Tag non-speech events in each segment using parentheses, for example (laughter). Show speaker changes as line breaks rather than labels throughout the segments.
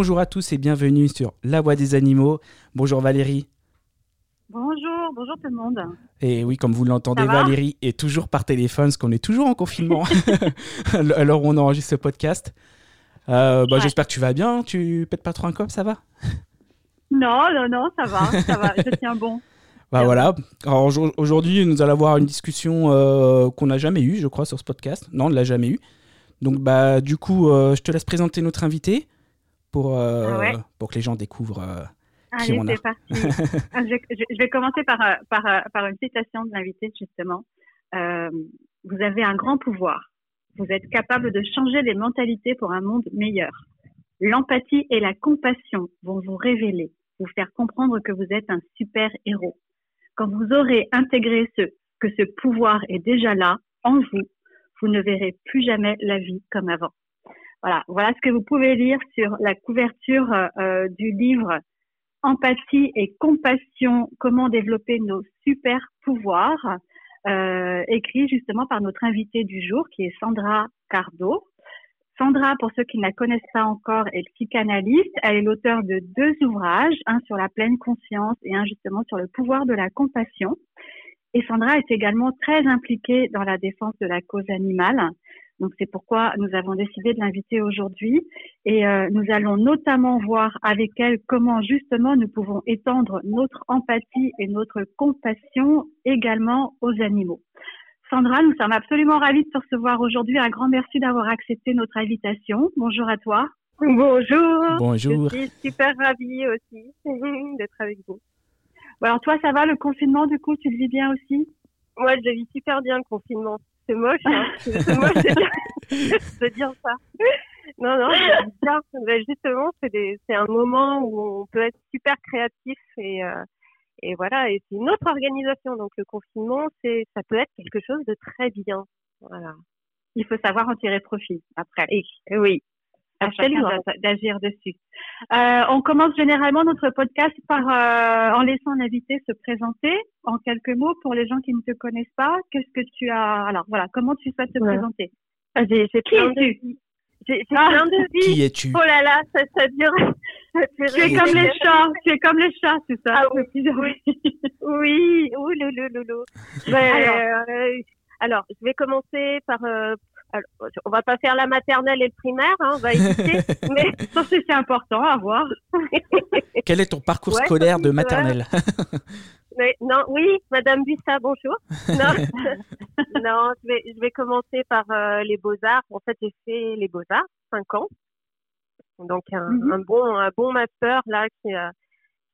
bonjour à tous et bienvenue sur La Voix des animaux. Bonjour Valérie.
Bonjour, bonjour tout le monde.
Et oui, comme vous l'entendez, Valérie est toujours par téléphone, parce qu'on est toujours en confinement (laughs) (laughs) alors on enregistre ce podcast. Euh, bah, J'espère que tu vas bien, tu pètes pas trop un cop, ça va?
Non, non, non, ça va, ça va, je tiens bon.
Bah voilà. Aujourd'hui, nous allons avoir une discussion euh, qu'on n'a jamais eue, je crois, sur ce podcast. Non, on ne l'a jamais eue. Donc bah du coup, euh, je te laisse présenter notre invité pour, euh, ah pour que les gens découvrent
qui on a. parti. (laughs) Je, vais commencer par, par, par une citation de l'invité, justement. vous avez un grand pouvoir. Vous êtes capable de changer les mentalités pour un monde meilleur. L'empathie et la compassion vont vous révéler, vous faire comprendre que vous êtes un super héros. Quand vous aurez intégré ce, que ce pouvoir est déjà là, en vous, vous ne verrez plus jamais la vie comme avant. Voilà, voilà ce que vous pouvez lire sur la couverture euh, du livre Empathie et compassion, comment développer nos super pouvoirs, euh, écrit justement par notre invitée du jour qui est Sandra Cardo. Sandra, pour ceux qui ne la connaissent pas encore, est psychanalyste. Elle est l'auteur de deux ouvrages, un sur la pleine conscience et un justement sur le pouvoir de la compassion. Et Sandra est également très impliquée dans la défense de la cause animale. Donc c'est pourquoi nous avons décidé de l'inviter aujourd'hui et euh, nous allons notamment voir avec elle comment justement nous pouvons étendre notre empathie et notre compassion également aux animaux. Sandra, nous sommes absolument ravis de te recevoir aujourd'hui. Un grand merci d'avoir accepté notre invitation. Bonjour à toi.
Bonjour.
Bonjour.
Je suis super ravie aussi (laughs) d'être avec vous.
alors toi, ça va le confinement du coup, tu le vis bien aussi?
Moi, je le vis super bien le confinement. C'est moche, hein (laughs) c'est moche de dire ça. Non, non, bien. Ben, justement, c'est un moment où on peut être super créatif et euh, et voilà, et c'est une autre organisation. Donc le confinement, c'est, ça peut être quelque chose de très bien. Voilà.
Il faut savoir en tirer profit après.
Et, oui.
D'agir dessus. Euh, on commence généralement notre podcast par euh, en laissant l'invité se présenter en quelques mots pour les gens qui ne te connaissent pas. Qu'est-ce que tu as Alors voilà, comment tu souhaites te présenter?
Ah, J'ai plein de j'ai ah, plein de vies.
Qui es-tu?
Oh là là, ça, ça dure.
tu es comme les chats, tu es comme les chats, c'est ça?
Ah, oui, oui, oui, ouh, le, (laughs) alors, euh, alors, je vais commencer par. Euh, alors, on va pas faire la maternelle et le primaire, hein, on va éviter. (laughs)
mais ça c'est important à voir. (laughs)
Quel est ton parcours scolaire de maternelle? (laughs)
Non, oui, Madame Bussa, bonjour. Non, non je, vais, je vais commencer par euh, les beaux-arts. En fait, j'ai fait les beaux-arts, 5 ans. Donc, un, mhm. un, bon, un bon master, là, qui, euh,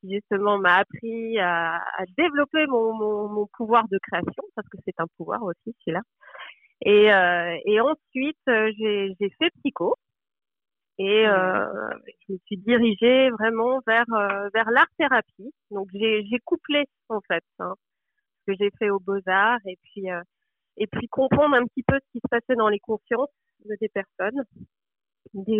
qui justement m'a appris à, à développer mon, mon, mon, pouvoir de création, parce que c'est un pouvoir aussi, celui-là. Et, euh, et ensuite, euh, j'ai fait psycho. Et euh, je me suis dirigée vraiment vers euh, vers l'art thérapie. Donc j'ai j'ai couplé en fait hein, ce que j'ai fait aux beaux arts et puis euh, et puis comprendre un petit peu ce qui se passait dans les consciences de des personnes.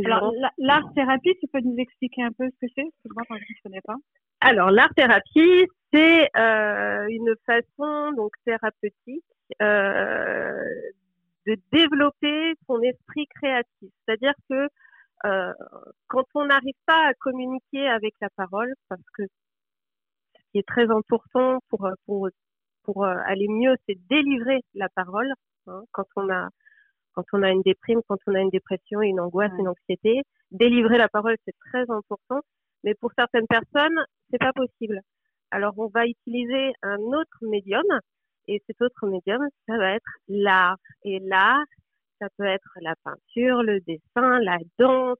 Alors l'art thérapie, tu peux nous expliquer un peu ce que c'est? Parce que moi, je ne connais pas.
Alors l'art thérapie, c'est euh, une façon donc thérapeutique euh, de développer son esprit créatif. C'est-à-dire que euh, quand on n'arrive pas à communiquer avec la parole, parce que ce qui est très important pour pour pour euh, aller mieux, c'est délivrer la parole. Hein, quand on a quand on a une déprime, quand on a une dépression, une angoisse, une anxiété, délivrer la parole c'est très important. Mais pour certaines personnes, c'est pas possible. Alors on va utiliser un autre médium et cet autre médium, ça va être l'art. Et l'art, ça peut être la peinture, le dessin, la danse,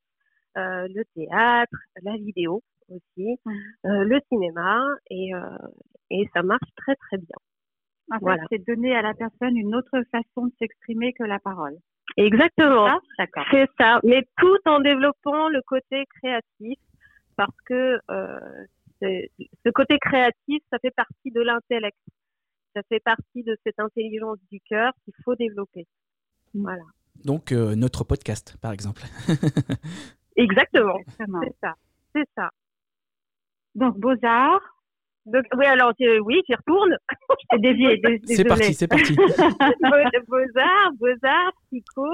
euh, le théâtre, la vidéo aussi, euh, le cinéma, et, euh, et ça marche très très bien.
En voilà. c'est donner à la personne une autre façon de s'exprimer que la parole.
Exactement. C'est ça. Mais tout en développant le côté créatif, parce que ce côté créatif, ça fait partie de l'intellect. Ça fait partie de cette intelligence du cœur qu'il faut développer. Voilà.
Donc, euh, notre podcast, par exemple. (laughs)
Exactement. C'est ça. C'est ça.
Donc, Beaux-Arts.
oui, alors, oui, j'y retourne.
dévié. (laughs)
C'est parti, c'est parti.
Beaux-Arts, Beaux-Arts, Psycho.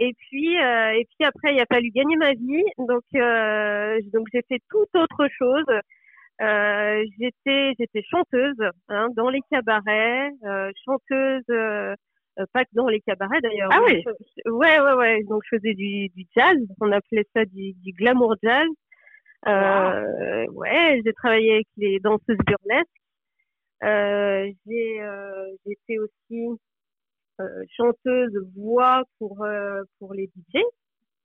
Et puis, euh, et puis après, il a fallu gagner ma vie. Donc, euh, donc j'ai fait tout autre chose. Euh, j'étais, j'étais chanteuse hein, dans les cabarets, euh, chanteuse, euh, pas que dans les cabarets d'ailleurs.
Ah oui.
ouais, ouais, ouais. Donc je faisais du, du jazz. On appelait ça du, du glamour jazz. Euh, Ouais, j'ai travaillé avec les danseuses burlesques. Euh, j'ai, j'étais aussi euh, chanteuse voix pour euh, pour les DJ,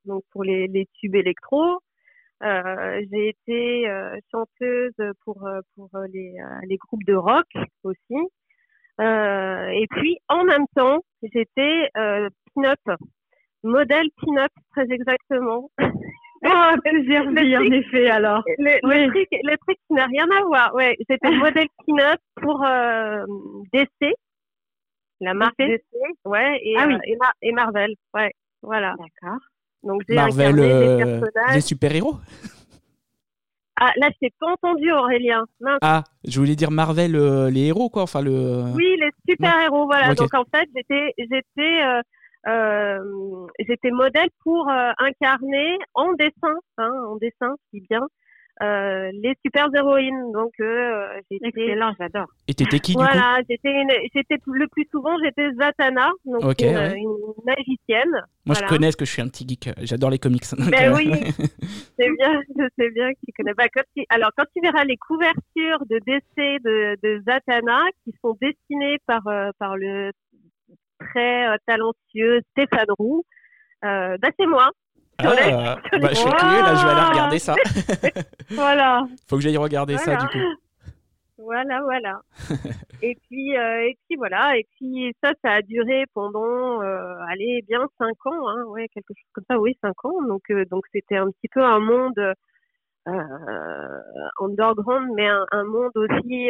donc pour les, les tubes électro. Euh, j'ai été chanteuse pour pour les les groupes de rock aussi. et puis en même temps, j'étais pin-up, modèle pin-up très exactement.
Oh, plusieurs vies, en effet, alors.
Le, oui. le, truc, le truc qui n'a rien à voir. Ouais, j'étais (laughs) modèle pin-up pour euh, DC, la marque DC, ouais, et,
ah, oui.
euh, et, Mar et, Marvel, ouais, voilà.
D'accord.
Donc j'ai
Marvel,
incarné
euh,
des personnages.
les super-héros
Ah, là, je t'ai pas entendu, Aurélien. Mince.
Ah, je voulais dire Marvel, euh, les héros, quoi. Enfin, le...
Oui, les super-héros, voilà.
Okay.
Donc, en fait, j'étais, j'étais, euh, euh, j'étais modèle pour euh, incarner en dessin, hein, en dessin, si bien, euh, les super héroïnes. Donc, euh, j'étais.
Excellent, j'adore.
Et t'étais qui, du
Voilà, j'étais, une, j'étais le plus souvent, j'étais Zatanna, donc
okay,
une,
ouais.
une, magicienne.
Moi,
voilà.
je connais, parce que je suis un petit geek. J'adore les comics.
Ben oui, (laughs) c'est bien, je sais bien que tu connais. Bah, quand tu, alors, quand tu verras les couvertures de décès de, de Zatanna, qui sont dessinées par, euh, par le très euh, talentueux Stéphane Roux, euh, bah, c'est moi.
Ah, bah, je suis curieux, là, je vais aller regarder ça. (laughs)
voilà. (laughs)
Faut que j'aille regarder
voilà.
ça, du coup.
Voilà, voilà. (laughs) et puis, euh, et puis voilà. Et puis ça, ça a duré pendant, euh, allez, bien cinq ans, hein, ouais, quelque chose comme ça, oui, cinq ans. Donc, euh, donc c'était un petit peu un monde underground, mais un, un monde aussi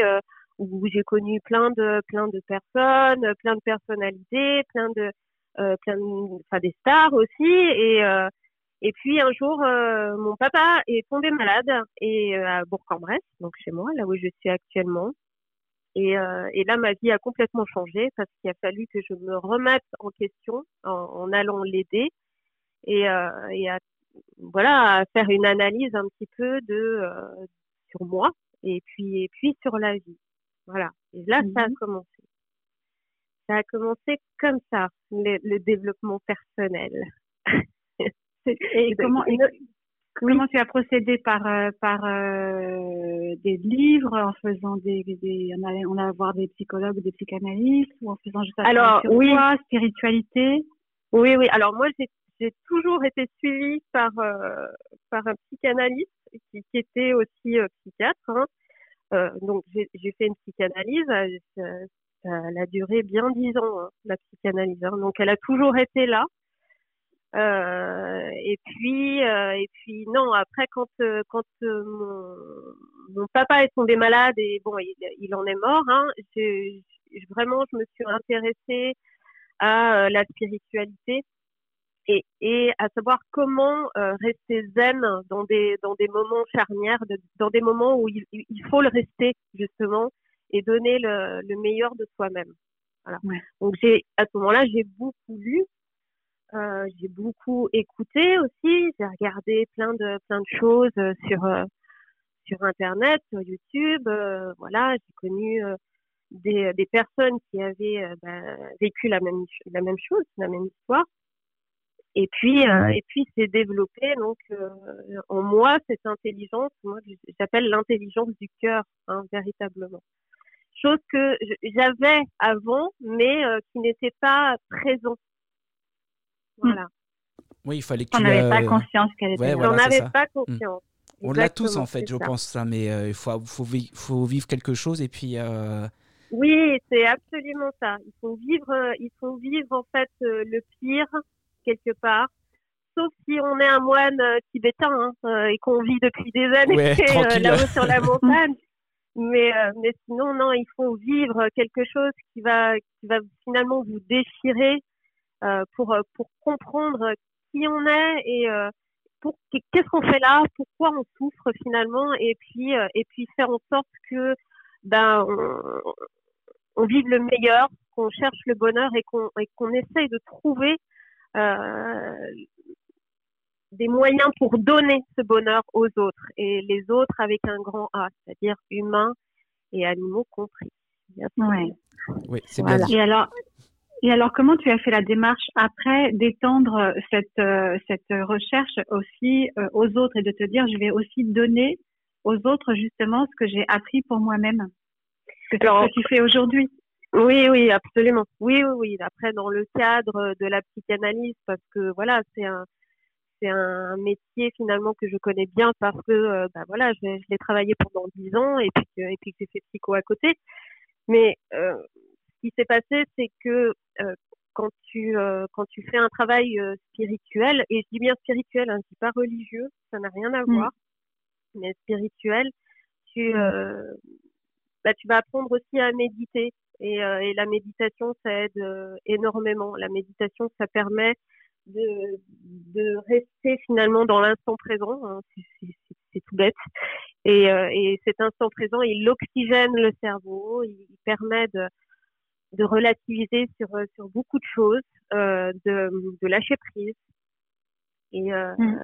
où j'ai connu plein de, plein de personnes, plein de personnalités, plein de, plein, de, enfin des stars aussi, et et puis un jour, euh, mon papa est tombé malade et euh, à Bourg-en-Bresse, donc chez moi, là où je suis actuellement. Et, euh, et, là, ma vie a complètement changé parce qu'il a fallu que je me remette en question en, en allant l'aider et, euh, et à, voilà, à faire une analyse un petit peu de euh, sur moi et puis et puis sur la vie. Voilà. Et là, ça a commencé. Ça a commencé comme ça, le, le développement personnel. (laughs)
Et comment, et comment tu as procédé par euh, par euh, des livres, en faisant des, des on allait on allait voir des psychologues, des psychanalystes, ou en faisant juste
alors
sur
oui
toi, spiritualité?
Oui oui. Alors moi j'ai toujours été suivie par euh, par un psychanalyste qui, qui était aussi euh, psychiatre. Hein. donc j'ai fait une psychanalyse. Ça, a duré bien dix ans hein, la psychanalyse. Hein. Donc elle a toujours été là. Euh, et puis, euh, et puis non. Après, quand euh, quand mon, mon, papa est tombé malade et bon, il, il en est mort. Hein, je, je, vraiment, je me suis intéressée à la spiritualité et, et à savoir comment rester zen dans des dans des moments charnières, de, dans des moments où il, il, faut le rester justement et donner le, le meilleur de soi-même. Voilà.
Ouais.
Donc j'ai à ce moment-là, j'ai beaucoup lu euh, j'ai beaucoup écouté aussi. J'ai regardé plein de plein de choses sur euh, sur internet, sur YouTube. Euh, voilà, j'ai connu des des personnes qui avaient bah, vécu la même la même chose, la même histoire. Et puis et puis c'est développé donc en moi cette intelligence, moi j'appelle l'intelligence du cœur, hein, véritablement. Chose que j'avais avant, mais qui n'était pas présente voilà.
Oui, il fallait que
tu. On n'avait pas conscience qu'elle était.
Ouais, voilà,
avais pas conscience.
Mmh. On l'a tous en fait, je ça. pense ça, mais euh, il faut, faut, faut, vivre quelque chose et puis. Euh...
Oui, c'est absolument ça. Il faut vivre, euh, il faut vivre en fait euh, le pire quelque part. Sauf si on est un moine tibétain hein, et qu'on vit depuis des années
ouais, (laughs)
là-haut sur la (laughs) montagne. mais, mais sinon, non, il faut vivre quelque chose qui va, qui va finalement vous déchirer pour pour comprendre qui on est et euh, pour qu'est-ce qu'on fait là, pourquoi on souffre finalement, et puis euh, et puis faire en sorte que ben on, on vive le meilleur, qu'on cherche le bonheur et qu'on et qu'on essaye de trouver des moyens pour donner ce bonheur aux autres et les autres avec un grand A, c'est-à-dire humains et animaux compris.
Ouais.
Oui, c'est bien.
Et alors, et alors, comment tu as fait la démarche après d'étendre cette, euh, cette recherche aussi euh, aux autres et de te dire, je vais aussi donner aux autres justement ce que j'ai appris pour moi-même, ce que tu fais aujourd'hui?
Oui, oui, absolument. Oui, oui, oui. Après, dans le cadre de la psychanalyse, parce que voilà, c'est un, c'est un métier finalement que je connais bien parce que euh, bah, voilà, je, je l'ai travaillé pendant dix ans et puis que, et puis que j'ai fait psycho à côté. Mais euh, qui s'est passé, c'est que euh, quand tu euh, quand tu fais un travail euh, spirituel, et je dis bien spirituel, hein, je dis pas religieux, ça n'a rien à mmh. voir, mais spirituel, tu mmh. bah, tu vas apprendre aussi à méditer et, et la méditation ça aide énormément. La méditation ça permet de, de rester finalement dans l'instant présent. Hein, c'est tout bête. Et, et, cet instant présent, il oxygène le cerveau, il permet de, de relativiser sur, sur beaucoup de choses, euh, de, de lâcher prise et, euh, mmh.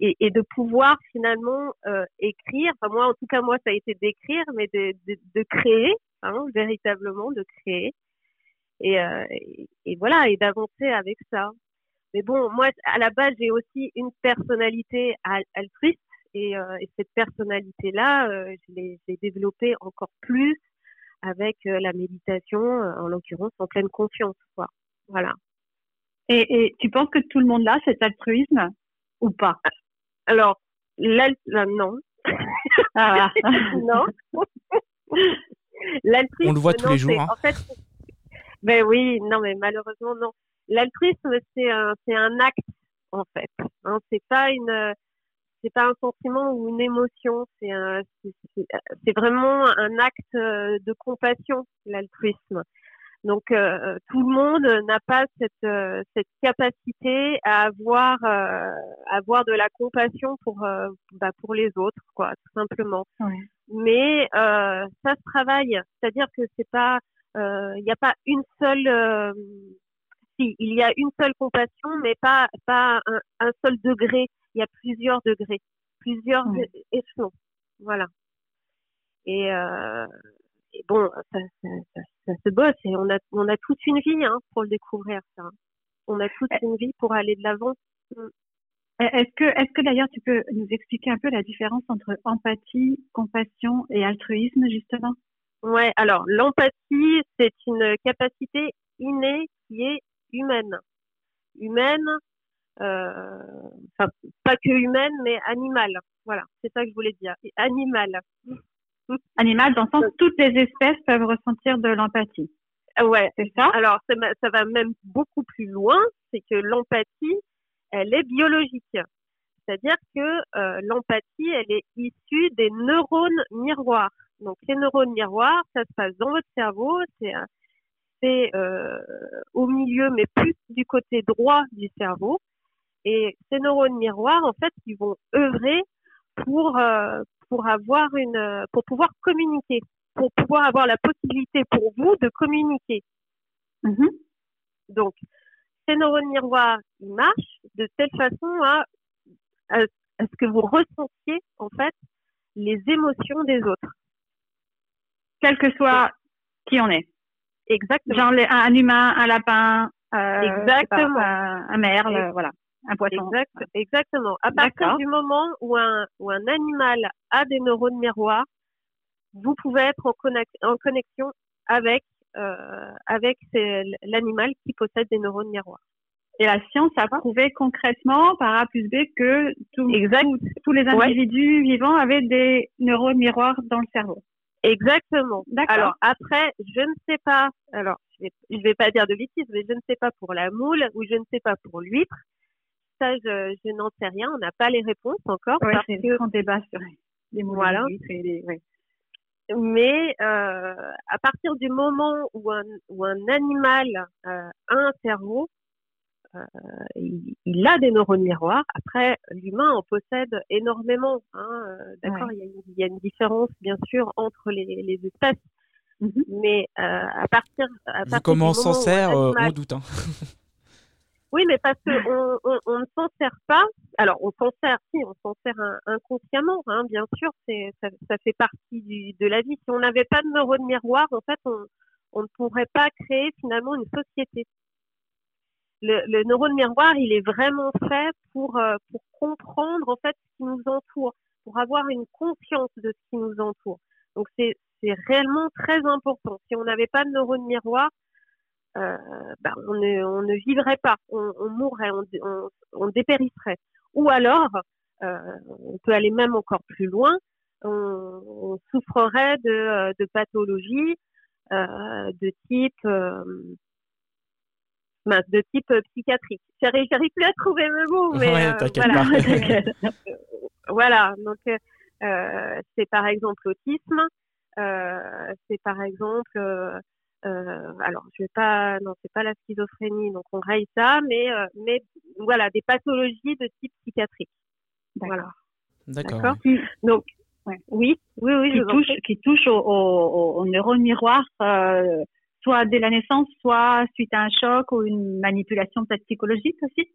et, et, de pouvoir finalement euh, écrire. Enfin moi, en tout cas moi, ça a été d'écrire, mais de, de, de créer, hein, véritablement de créer. Et, euh, et, voilà, et d'avancer avec ça. Mais bon, moi, à la base, j'ai aussi une personnalité altruiste et, euh, et cette personnalité-là, euh, je l'ai développée encore plus avec euh, la méditation, euh, en l'occurrence en pleine confiance. Quoi. Voilà.
Et, et, tu penses que tout le monde a cet altruisme ou pas?
Alors, l'altruisme, non.
Ah. (laughs)
non. (laughs)
L'altruisme, On le voit tous les jours. Hein.
En fait, ben oui, non, mais malheureusement, non. L'altruisme, c'est un, c'est un acte, en fait. Hein, c'est pas une, c'est pas un sentiment ou une émotion, c'est un, c'est vraiment un acte euh, de compassion, l'altruisme. Donc euh, tout le monde n'a pas cette euh, cette capacité à avoir euh, avoir de la compassion pour bah, pour les autres quoi tout simplement. Mais ça se travaille, c'est-à-dire que c'est pas il n'y a pas une seule si il y a une seule compassion mais pas pas un, un seul degré il y a plusieurs degrés, plusieurs échelons. Voilà. Et, euh, et bon, ça, ça, ça, ça, se bosse et on a, on a toute une vie hein, pour le découvrir, ça. On a toute une vie pour aller de l'avant.
Mm. Est-ce que, est-ce que d'ailleurs tu peux nous expliquer un peu la différence entre empathie, compassion et altruisme justement?
Ouais, alors l'empathie, c'est une capacité innée qui est humaine. Humaine, enfin pas que humaine, mais animale. Voilà, c'est ça que je voulais dire. Animal.
Animal, dans le sens toutes les espèces peuvent ressentir de l'empathie.
Ouais, c'est ça? Alors ça, ça va même beaucoup plus loin, c'est que l'empathie, elle est biologique. C'est-à-dire que euh, l'empathie, elle est issue des neurones miroirs. Donc les neurones miroirs, ça se passe dans votre cerveau, c'est c'est euh, au milieu, mais plus du côté droit du cerveau. Et ces neurones miroirs, en fait, ils vont œuvrer pour euh, pour avoir une pour pouvoir communiquer, pour pouvoir avoir la possibilité pour vous de communiquer.
Mm-hmm.
Donc, ces neurones miroirs, ils marchent de telle façon à, à, ce que vous ressentiez en fait les émotions des autres,
quel que soit qui on est.
Exactement.
Genre les, un, humain, un lapin, euh,
Exactement.
Pas, un, un merle, voilà un poisson.
Exact, exactement. À partir du moment où un, où un animal a des neurones miroirs, vous pouvez être en, en connexion avec, euh, avec l'animal qui possède des neurones miroirs.
Et la science a prouvé concrètement par A plus B que tout, tous les individus vivants avaient des neurones miroirs dans le cerveau.
Exactement. Alors après, je ne sais pas. Alors je vais, je vais pas dire de bêtises, mais je ne sais pas pour la moule ou je ne sais pas pour l'huître ça, je, je n'en sais rien. On n'a pas les réponses encore.
Oui, c'est que... grand débat sur les mots
voilà.
et les, ouais.
Mais euh, à partir du moment où un, où un animal euh, a un cerveau, euh, il, il, a des neurones miroirs. Après, l'humain en possède énormément. Hein, euh, D'accord, ouais. il, il, y a une différence bien sûr entre les, les espèces. Mm -hmm. Mais euh, à partir, à
Vu comment on s'en sert, animal... on doute. Hein. (laughs)
Oui, mais parce qu'on on, on, ne s'en sert pas. Alors, on s'en sert, si, on s'en sert inconsciemment, hein, bien sûr, c'est, ça, ça, fait partie du, de la vie. Si on n'avait pas de neurones miroirs, en fait, on, on ne pourrait pas créer finalement une société. Le, le, neurone miroir, il est vraiment fait pour, euh, pour comprendre en fait ce qui nous entoure, pour avoir une conscience de ce qui nous entoure. Donc c'est réellement très important. Si on n'avait pas de neurone miroir, euh, ben, on, ne, on ne vivrait pas, on, on mourrait, on, on, on, dépérisserait. Ou alors, euh, on peut aller même encore plus loin, on, souffrerait de, euh, de pathologies euh, de type euh, de type psychiatrique. J'arrive, plus à trouver le mot, mais
ouais,
voilà. (laughs) voilà. Donc c'est par exemple l'autisme, c'est par exemple euh, alors, je vais pas, non, c'est pas la schizophrénie, donc on raye ça, mais, euh, mais voilà, des pathologies de type psychiatrique. Voilà.
D'accord.
Donc, ouais. oui, oui, oui.
Qui touche, qui touche au, au, au neurone miroir, euh, soit dès la naissance, soit suite à un choc ou une manipulation peut-être psychologique aussi?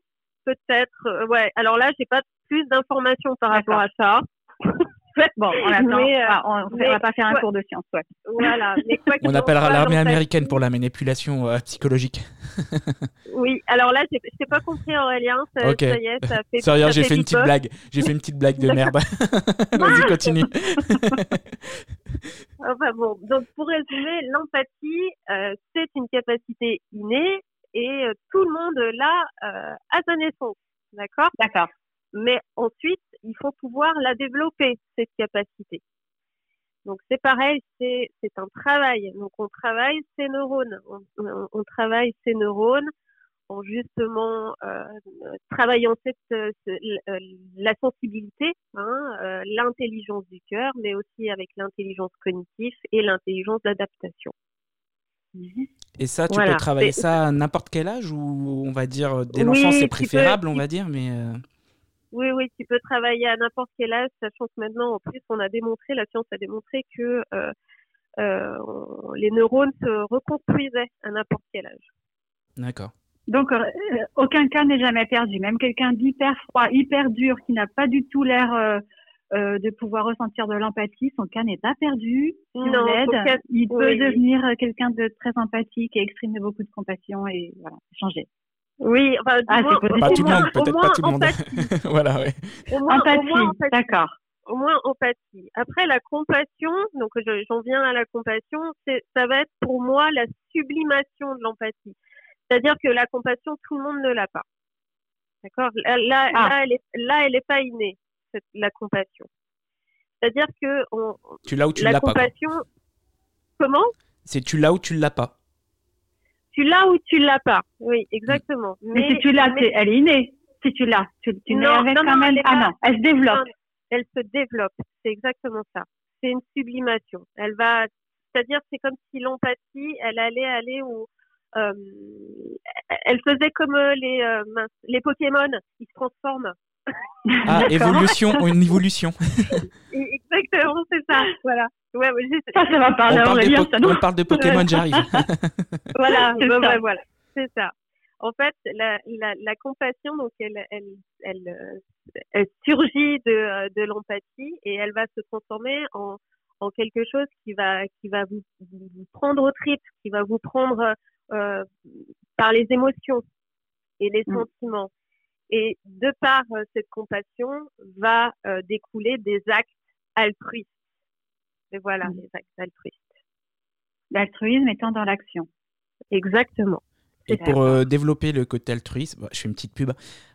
Peut-être, euh, ouais. Alors là, j'ai pas plus d'informations par rapport à ça. (laughs)
Bon, on attend. Euh, on ne va pas faire un cours de science, ouais.
Voilà. (laughs)
on appellera l'armée américaine pour la manipulation euh, psychologique. (laughs)
oui, alors là, je n'ai pas compris Aurélien. Ça,
ça y est, ça fait. Sérieux, j'ai fait une petite blague. J'ai fait une petite blague de merde. Vas-y, continue.
enfin bon, donc pour résumer, l'empathie, euh, c'est une capacité innée et tout le monde l'a à sa naissance. D'accord?
D'accord.
Mais ensuite, il faut pouvoir la développer, cette capacité. Donc c'est pareil, c'est un travail. Donc on travaille ces neurones, on, on, travaille ces neurones en justement euh, travaillant cette, euh, la sensibilité, hein, euh, l'intelligence du cœur, mais aussi avec l'intelligence cognitive et l'intelligence d'adaptation.
Et ça, tu peux travailler ça à n'importe quel âge ou on va dire dès l'enfance c'est préférable, on va dire, mais.
Oui, oui, tu peux travailler à n'importe quel âge, sachant que maintenant, en plus, on a démontré, la science a démontré que euh, euh, les neurones se reconstruisaient à n'importe quel âge.
D'accord.
Donc, euh, aucun cas n'est jamais perdu. Même quelqu'un d'hyper froid, hyper dur, qui n'a pas du tout l'air euh, euh, de pouvoir ressentir de l'empathie, son cas n'est pas perdu. Si non, on l'aide, il peut devenir quelqu'un de très empathique et exprimer beaucoup de compassion et voilà, changer.
Oui, enfin,
ah, moins, pas tout le monde, peut-être pas tout le monde. voilà, oui.
empathie, d'accord.
Au moins empathie. Après la compassion, donc j'en viens à la compassion, ça va être pour moi la sublimation de l'empathie. C'est-à-dire que la compassion, tout le monde ne l'a pas. D'accord? Là, là, ah. là, elle est, là, elle est pas innée, cette, la compassion. C'est-à-dire que on,
tu l'as ou tu l'as
pas. La compassion, comment?
C'est tu l'as ou tu l'as pas
tu l'as ou tu l'as pas. Oui, exactement.
Mais, si tu l'as, elle est innée. Si tu l'as, tu, tu non, avec quand même. Ah non, elle se développe.
elle se développe. C'est exactement ça. C'est une sublimation. Elle va, c'est-à-dire, c'est comme si l'empathie, elle allait aller où, euh, elle faisait comme euh, les, euh, les Pokémon, ils se transforment.
Ah, (laughs) évolution, une évolution. (laughs)
Exactement, c'est ça. Voilà.
Ouais, ça, ça va parler
on,
parle
de on parle de Pokémon, j'arrive. (laughs)
voilà, c'est ça. voilà, c'est ça. En fait, la, la, la compassion, donc, elle, elle, elle, euh, elle surgit de, de l'empathie et elle va se transformer en, en quelque chose qui va, qui va vous, vous prendre au trip, qui va vous prendre euh, par les émotions et les mm. sentiments. Et de par euh, cette compassion va euh, découler des actes altruistes. Et voilà, mmh. les actes altruistes.
L'altruisme étant dans l'action.
Exactement.
Et pour euh, développer le côté altruiste, je fais une petite pub.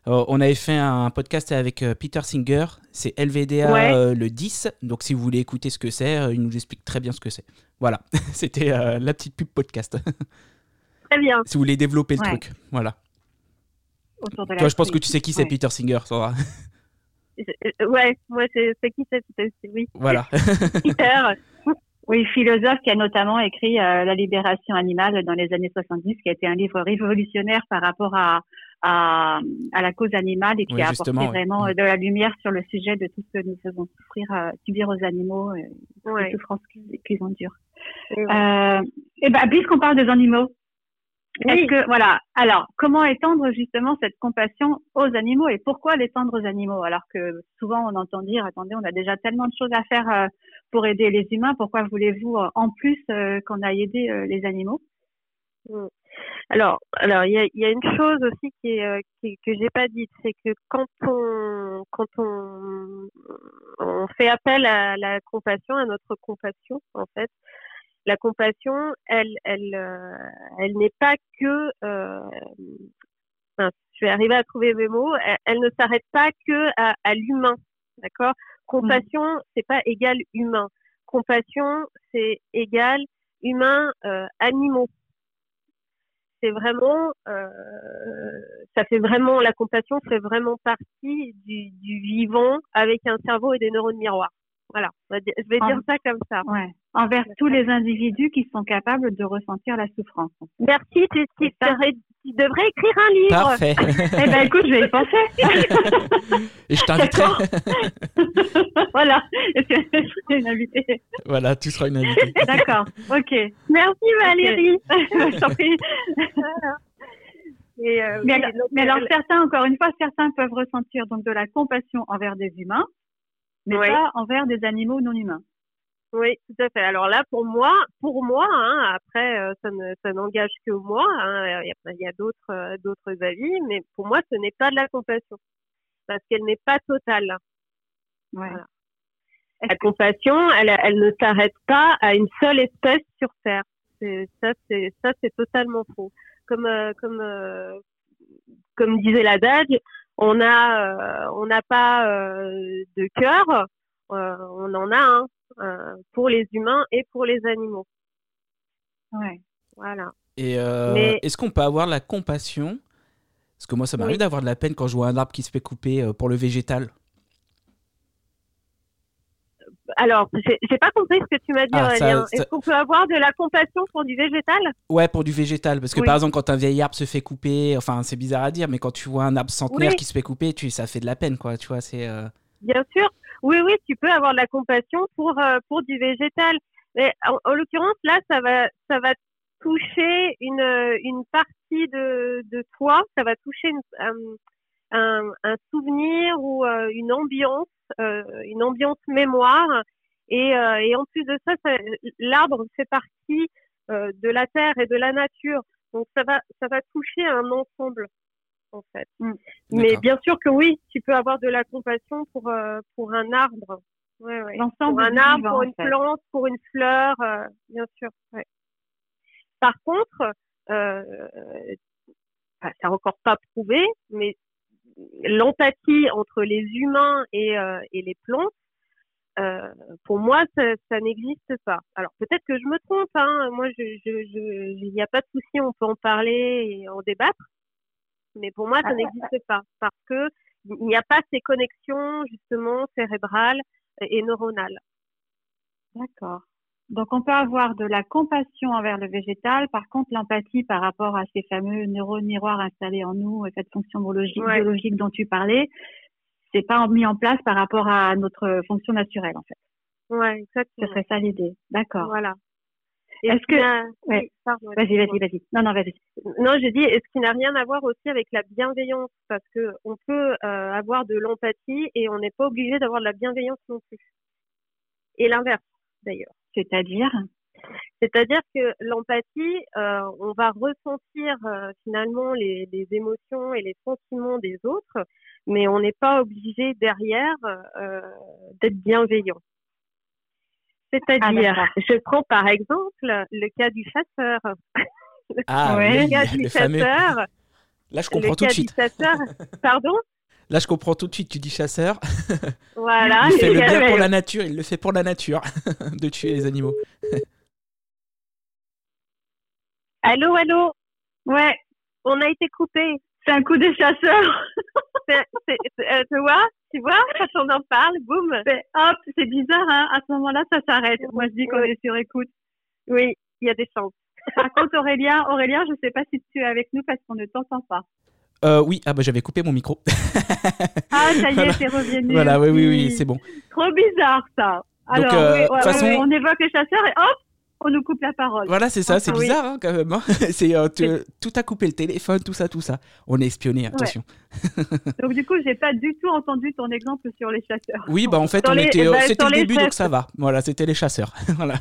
on avait fait un podcast avec Peter Singer, c'est LVDA le 10. Donc si vous voulez écouter ce que c'est, il nous explique très bien ce que c'est. Voilà, (laughs) c'était la petite pub podcast. (laughs)
très bien.
Si vous voulez développer le truc, voilà. Toi, je pense que tu sais qui c'est Peter Singer, Sandra.
Euh, (laughs) ouais, moi, c'est qui c'est oui.
Voilà. (laughs)
Peter. Oui, philosophe qui a notamment écrit euh, La libération animale dans les années 70, qui a été un livre révolutionnaire par rapport à, à, à la cause animale et qui a apporté vraiment mm. de la lumière sur le sujet de tout ce que nous faisons souffrir, euh, subir aux animaux, et les souffrances qu'ils endurent. Euh, et ben, puisqu'on parle des animaux, Est-ce que voilà, alors comment étendre justement cette compassion aux animaux et pourquoi l'étendre aux animaux? Alors que souvent on entend dire attendez on a déjà tellement de choses à faire euh, pour aider les humains pourquoi voulez-vous euh, en plus euh, qu'on aille aider les animaux?
Mmh. Alors alors il y a, y a, une chose aussi qui est qui, que j'ai pas dite c'est que quand on quand on on fait appel à la compassion à notre compassion en fait la compassion, elle, elle, euh, elle n'est pas que. Euh, je vais arriver à trouver mes mots. Elle, ne s'arrête pas que à, l'humain, d'accord? Compassion, mm. c'est pas égal humain. Compassion, c'est égal humain euh, animaux. C'est vraiment, ça fait vraiment la compassion fait vraiment partie du, du vivant avec un cerveau et des neurones miroirs. Voilà, je vais dire ça comme ça.
Ouais. Envers tous les individus qui sont capables de ressentir la souffrance.
Merci, tu, tu, tu devrais écrire un livre.
Parfait.
eh ben écoute, je vais y penser. (laughs)
Et je t'inviterai. (laughs)
voilà, je serai une invitée.
Voilà, tu seras une invitée.
D'accord, ok.
Merci Valérie. (laughs)
je t'en prie. Et euh, mais, mais alors certains, encore une fois, certains peuvent ressentir donc de la compassion envers des humains mais pas envers des animaux non humains.
Oui, tout à fait. Alors là, pour moi, pour moi, hein, après, euh, ça ne, ça n'engage que moi. Hein, il y a, d'autres, euh, d'autres avis, mais pour moi, ce n'est pas de la compassion parce qu'elle n'est pas totale. Voilà. La compassion, elle, elle ne s'arrête pas à une seule espèce sur Terre. C'est, ça, c'est ça, c'est totalement faux. Comme, euh, comme, comme disait l'adage, on a, euh, on n'a pas euh, de cœur, euh, on en a un pour les humains et pour les animaux.
Ouais.
Voilà.
Et est-ce qu'on peut avoir de la compassion? Parce que moi, ça m'arrive d'avoir de la peine quand je vois un arbre qui se fait couper pour le végétal
alors, j'ai pas compris ce que tu m'as dit, ah, Aurélien. Est-ce qu'on peut avoir de la compassion pour du végétal?
Ouais, pour du végétal. Parce que par exemple, quand un vieil arbre se fait couper, enfin, c'est bizarre à dire, mais quand tu vois un arbre centenaire qui se fait couper, tu, ça fait de la peine, quoi. Tu vois, c'est. Euh,
Bien sûr. Oui, oui, tu peux avoir de la compassion pour, euh, pour du végétal. Mais en, l'occurrence, là, ça va, ça va toucher une, une partie de, de toi, ça va toucher euh, un, un, souvenir ou une ambiance euh, une ambiance mémoire. Et, euh, et en plus de ça, l'arbre fait partie euh, de la terre et de la nature. Donc ça va, ça va toucher un ensemble en fait. Mm. Mais bien sûr que oui, tu peux avoir de la compassion pour pour un arbre. Ouais, ouais. Pour un arbre, pour une plante, pour une fleur, bien sûr. Ouais. Par contre, euh, bah, c'est encore pas prouvé, mais l'empathie entre les humains et, euh, et les plantes, euh, pour moi, ça, ça n'existe pas. Alors peut-être que je me trompe. Hein. Moi, je, il n'y a pas de souci, on peut en parler et en débattre. Mais pour moi, ça n'existe pas parce que il n'y a pas ces connexions justement cérébrales et neuronales.
D'accord. Donc on peut avoir de la compassion envers le végétal, par contre l'empathie par rapport à ces fameux neurones miroirs installés en nous et cette fonction biologique, biologique dont tu parlais, c'est pas mis en place par rapport à notre fonction naturelle en fait.
Ouais, exactement.
Ce serait ça l'idée. D'accord.
Voilà.
Est-ce que vas-y, vas-y, vas-y. Non, non, vas-y.
Non, je dis, est-ce qu'il n'a rien à voir aussi avec la bienveillance? Parce que on peut euh, avoir de l'empathie et on n'est pas obligé d'avoir de la bienveillance non plus. Et l'inverse, d'ailleurs.
C'est-à-dire?
C'est-à-dire que l'empathie, euh, on va ressentir euh, finalement les, émotions et les sentiments des autres, mais on n'est pas obligé derrière euh, d'être bienveillant. C'est-à-dire, ah, je prends par exemple le cas du chasseur.
Ah (laughs) oui, le cas du chasseur. Là, je comprends tout de suite.
Pardon?
Là, je comprends tout de suite. Tu dis chasseur. (laughs)
Voilà.
il fait le bien (laughs) pour la nature. Il le fait pour la nature (laughs) de tuer les animaux.
allô, allô.
Ouais.
On a été coupé.
C'est un coup de chasseur.
Euh, tu vois, tu vois, quand on en parle, boum.
Hop, c'est bizarre, hein. À ce moment-là, ça s'arrête. Moi, je dis qu'on est sur écoute.
Oui, il y a des chances.
Par contre, Aurélien, Aurélien, je ne sais pas si tu es avec nous parce qu'on ne t'entend pas.
Euh, oui, ah bah j'avais coupé mon micro.
ah, ça y est, (laughs) c'est revenu.
Voilà, oui, oui, oui, c'est bon.
Trop bizarre ça. Alors, euh, on évoque les chasseurs et hop, on nous coupe la parole.
Voilà, c'est ça, c'est bizarre hein, quand même. Hein. (laughs) c'est euh, tout a coupé le téléphone, tout ça, tout ça. On est espionné, attention. (laughs)
donc du coup, j'ai pas du tout entendu ton exemple sur les chasseurs.
Oui, bah en fait, on était, ben, c'était le début, donc ça va. Voilà, c'était les chasseurs. voilà.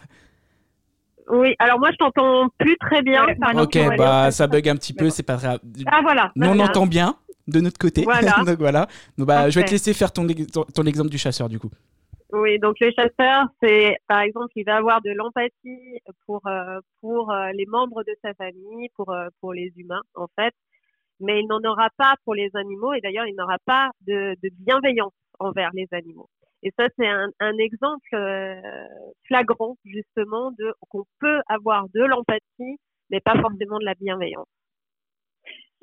Oui, alors moi je t'entends plus très bien.
ok, bah ça bug un petit peu, c'est pas grave.
Ah voilà.
Nous on entend bien de notre côté. Voilà. (laughs) donc voilà. bah, je vais te laisser faire ton, ton exemple du chasseur du coup.
Oui, donc le chasseur, c'est par exemple, il va avoir de l'empathie pour euh, pour euh, les membres de sa famille, pour euh, pour les humains en fait, mais il n'en aura pas pour les animaux et d'ailleurs il n'aura pas de, de, bienveillance envers les animaux. Et ça, c'est un, un, exemple flagrant justement de qu'on peut avoir de l'empathie, mais pas forcément de la bienveillance.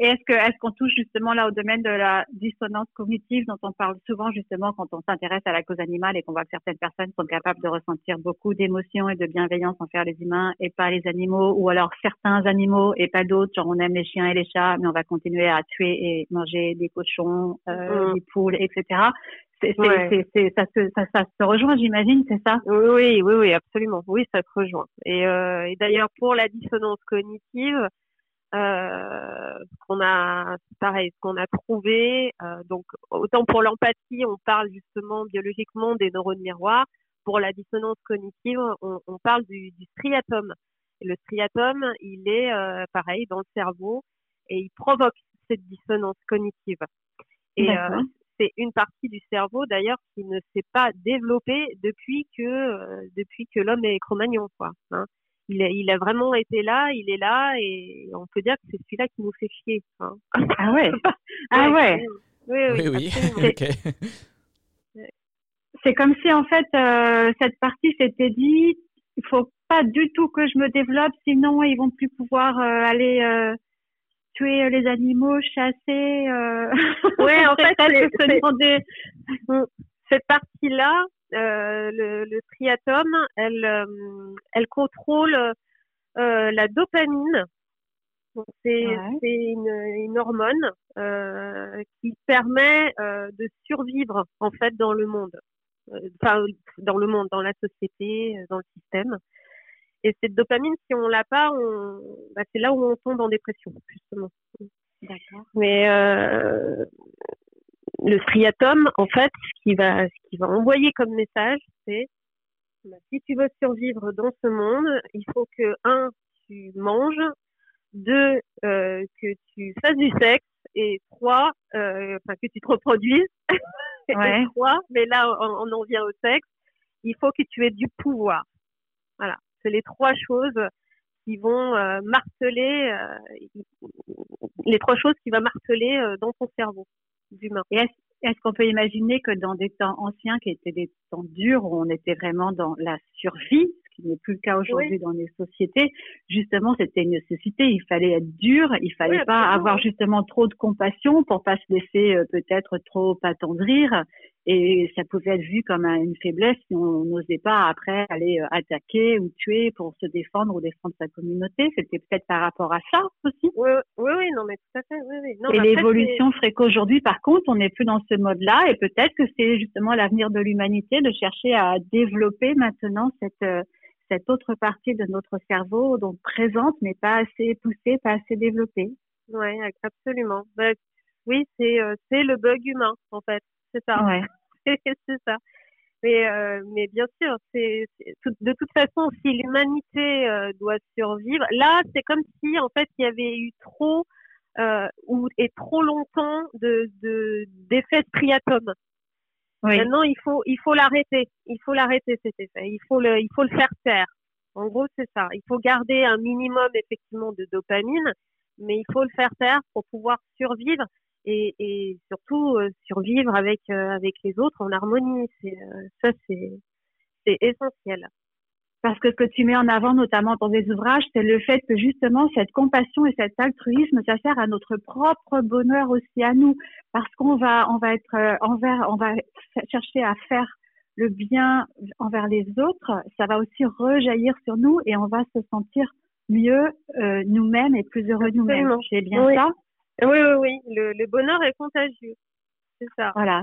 Et est-ce que est-ce qu'on touche justement là au domaine de la dissonance cognitive dont on parle souvent justement quand on s'intéresse à la cause animale et qu'on voit que certaines personnes sont capables de ressentir beaucoup d'émotions et de bienveillance envers les humains et pas les animaux ou alors certains animaux et pas d'autres genre on aime les chiens et les chats mais on va continuer à tuer et manger des cochons, euh, mm. des poules, etc. C'est, c'est, ça, se, ça, ça, se rejoint, j'imagine, c'est ça?
Oui, oui, oui, absolument. Oui, ça se rejoint. Et, euh, et d'ailleurs, pour la dissonance cognitive, euh, qu'on a pareil ce qu'on a trouvé euh, donc autant pour l'empathie on parle justement biologiquement des neurones miroirs. Pour la dissonance cognitive on, on parle du, du, striatum. Et le striatum il est euh, pareil dans le cerveau et il provoque cette dissonance cognitive. Et euh, c'est une partie du cerveau d'ailleurs qui ne s'est pas développée depuis que euh, depuis que l'homme est cro-magnon quoi hein il a, il a vraiment été là, il est là, et on peut dire que c'est celui-là qui nous fait chier. Hein.
Ah ouais (laughs) Ah ouais
Oui, oui, oui. (laughs)
C'est comme si en fait euh, cette partie s'était dit, il faut pas du tout que je me développe, sinon ils vont plus pouvoir euh, aller euh, tuer les animaux, chasser.
Oui, en (laughs) fait, cette partie-là, euh, le, le, triatum, elle, euh, elle contrôle euh, la dopamine. C'est une, une, hormone qui permet de survivre en fait dans le monde, enfin dans le monde, dans la société, dans le système. Et cette dopamine, si on l'a pas, on, bah, c'est là où on tombe en dépression, justement. D'accord. Mais euh, le striatum, en fait, ce qui va, ce qui va envoyer comme message, c'est bah, si tu veux survivre dans ce monde, il faut que un, tu manges, deux, euh, que tu fasses du sexe, et trois, euh, enfin que tu te reproduises. (laughs) Ouais. et trois, mais là on, en vient au sexe, il faut que tu aies du pouvoir. Voilà, c'est les trois choses qui vont euh, marteler, euh, les trois choses qui vont marteler euh, dans ton cerveau d'humain.
est-ce qu'on peut imaginer que dans des temps anciens qui étaient des temps durs où on était vraiment dans la survie, ce qui n'est plus le cas aujourd'hui dans les sociétés, justement, c'était une nécessité. Il fallait être dur, il fallait pas avoir justement trop de compassion pour pas se laisser euh, peut-être trop attendrir et ça pouvait être vu comme une faiblesse si on n'osait pas après aller euh, attaquer ou tuer pour se défendre ou défendre sa communauté. C'était peut-être par rapport à ça aussi.
Oui, oui, oui non, mais tout à fait. Oui, oui. Non,
et l'évolution ferait qu'aujourd'hui, par contre, on n'est plus dans ce mode-là et peut-être que c'est justement l'avenir de l'humanité de chercher à développer maintenant cette euh, cette autre partie de notre cerveau donc présente mais pas assez poussée, pas assez développée.
Oui, absolument. Bah, oui, c'est euh, c'est le bug humain en fait c'est ça. Ouais. (laughs) c'est ça. Mais, euh, mais bien sûr, c'est de toute façon, si l'humanité euh, doit survivre, là, c'est comme si en fait il y avait eu trop euh, ou et trop longtemps de d'effet de, striatum. Oui. Maintenant, il faut il faut l'arrêter. Il faut l'arrêter cet effet. Il faut le il faut le faire taire. En gros, c'est ça. Il faut garder un minimum effectivement de dopamine, mais il faut le faire taire pour pouvoir survivre et, et surtout euh, survivre avec euh, avec les autres en harmonie. C'est euh, ça, c'est c'est essentiel.
Parce que ce que tu mets en avant, notamment dans des ouvrages, c'est le fait que justement cette compassion et cet altruisme, ça sert à notre propre bonheur aussi à nous, parce qu'on va on va être envers, on va chercher à faire le bien envers les autres, ça va aussi rejaillir sur nous et on va se sentir mieux euh, nous-mêmes et plus heureux nous-mêmes. C'est bien ça?
Oui, oui, oui. Le, le bonheur est contagieux. C'est ça.
Voilà.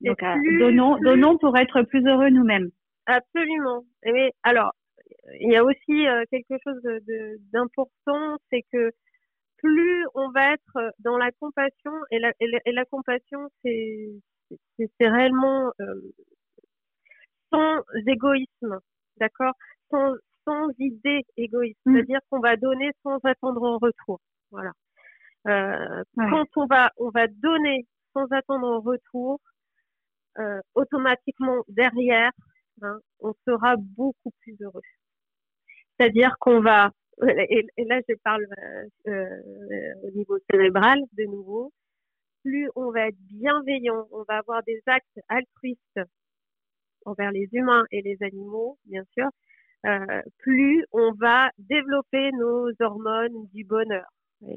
Donc, euh, donnons, donnons pour être plus heureux nous-mêmes.
Absolument. Et alors, il y a aussi quelque chose d'important, c'est que plus on va être dans la compassion, et la, et la, compassion, c'est réellement sans égoïsme, d'accord? Sans, sans idée égoïste, mm. c'est-à-dire qu'on va donner sans attendre en retour. Voilà. Euh, Quand on va, on va donner sans attendre en retour, euh, automatiquement derrière, hein, on sera beaucoup plus heureux. C'est-à-dire qu'on va, et, là je parle euh, euh, au niveau cérébral de nouveau, plus on va être bienveillant, on va avoir des actes altruistes envers les humains et les animaux, bien sûr, euh, plus on va développer nos hormones du bonheur.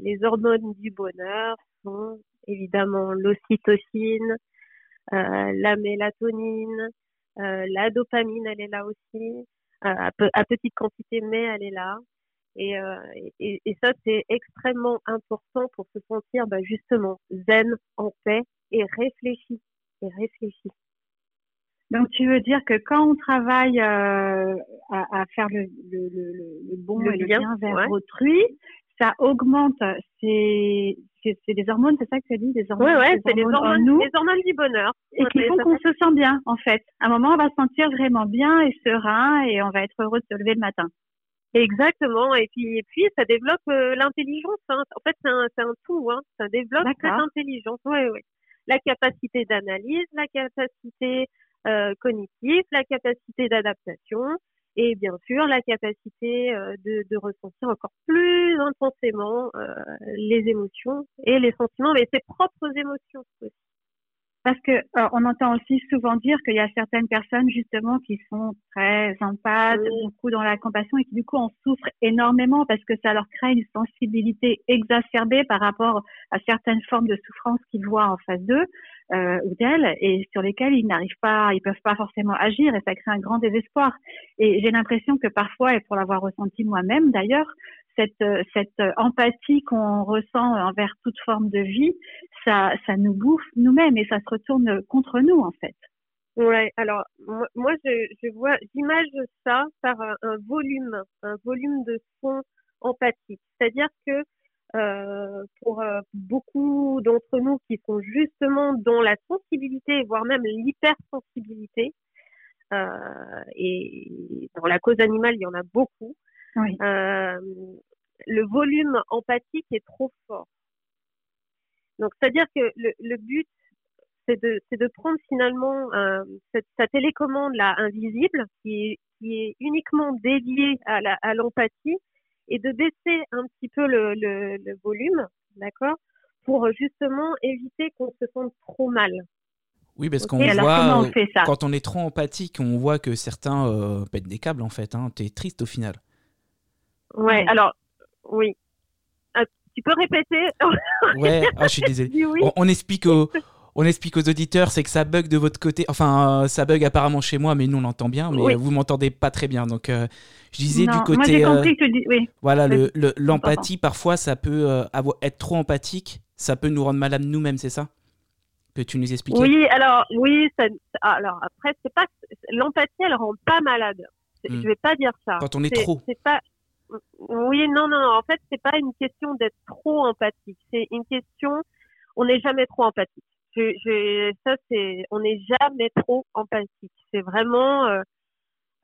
Les hormones du bonheur sont évidemment l'ocytocine, euh, la mélatonine, euh, la dopamine, elle est là aussi, à, petite quantité, mais elle est là. Et, et, et ça, c'est extrêmement important pour se sentir bah, justement zen, en paix et réfléchi. Et réfléchi.
Donc, tu veux dire que quand on travaille euh, à, à, faire le, le, le, bon et le bien vers autrui, ça augmente. C'est c'est des hormones, c'est ça que tu as dit, des hormones.
Oui, ouais, c'est des hormones, nous, des hormones du bonheur.
Et qui font qu'on se sent bien, en fait. À un moment, on va se sentir vraiment bien et serein et on va être heureux de se lever le matin.
Exactement. Et puis, et puis ça développe euh, l'intelligence. Hein. En fait, c'est un, un, tout. Hein. Ça développe cette intelligence. Oui, oui. La capacité d'analyse, la capacité euh, cognitif, la capacité d'adaptation et bien sûr la capacité euh, de, ressentir encore plus intensément euh, les émotions et les sentiments, mais ses propres émotions aussi.
Parce que euh, on entend aussi souvent dire qu'il y a certaines personnes justement qui sont très empathes, beaucoup dans la compassion et qui du coup en souffrent énormément parce que ça leur crée une sensibilité exacerbée par rapport à certaines formes de souffrance qu'ils voient en face d'eux euh, ou d'elles et sur lesquelles ils n'arrivent pas, ils peuvent pas forcément agir et ça crée un grand désespoir. Et j'ai l'impression que parfois, et pour l'avoir ressenti moi-même d'ailleurs, cette, euh, cette empathie qu'on ressent envers toute forme de vie, ça, ça nous bouffe nous-mêmes et ça se retourne contre nous en fait.
Ouais, alors moi je, je vois, j'image ça par un, volume, un volume de son empathique. C'est-à-dire que euh, pour euh, beaucoup d'entre nous qui sont justement dans la sensibilité, voire même l'hypersensibilité, euh, et dans la cause animale, il y en a beaucoup. Oui. Euh, le volume empathique est trop fort. Donc, c'est-à-dire que le, le but, c'est de, c'est de prendre finalement euh, cette, cette, télécommande là invisible qui est, qui est uniquement dédiée à, la, à l'empathie et de baisser un petit peu le, le, le volume, d'accord, pour justement éviter qu'on se sente trop mal.
Oui, parce qu'on voit, on quand on est trop empathique, on voit que certains euh, pètent des câbles en fait. Hein. T'es triste au final.
Ouais, alors oui. Ah, tu peux répéter? (laughs)
Ouais, ah, je suis (laughs) désolé. On, explique aux, on explique aux auditeurs, c'est que ça bug de votre côté. Enfin, euh, ça bug apparemment chez moi, mais nous on l'entend bien, mais vous m'entendez pas très bien. Donc, euh, je disais du côté.
Moi, compris que tu oui.
Voilà, l'empathie, parfois, ça peut euh, être trop empathique, ça peut nous rendre malades nous-mêmes, c'est ça? Que tu nous expliquais
Oui, alors oui, ça, alors après c'est pas l'empathie, elle rend pas malade. Je hmm. Je vais pas dire ça.
Quand on est, trop.
C'est pas oui, non, non, En fait, c'est pas une question d'être trop empathique. C'est une question, on n'est jamais trop empathique. Je, je, ça, c'est, on n'est jamais trop empathique. C'est vraiment euh,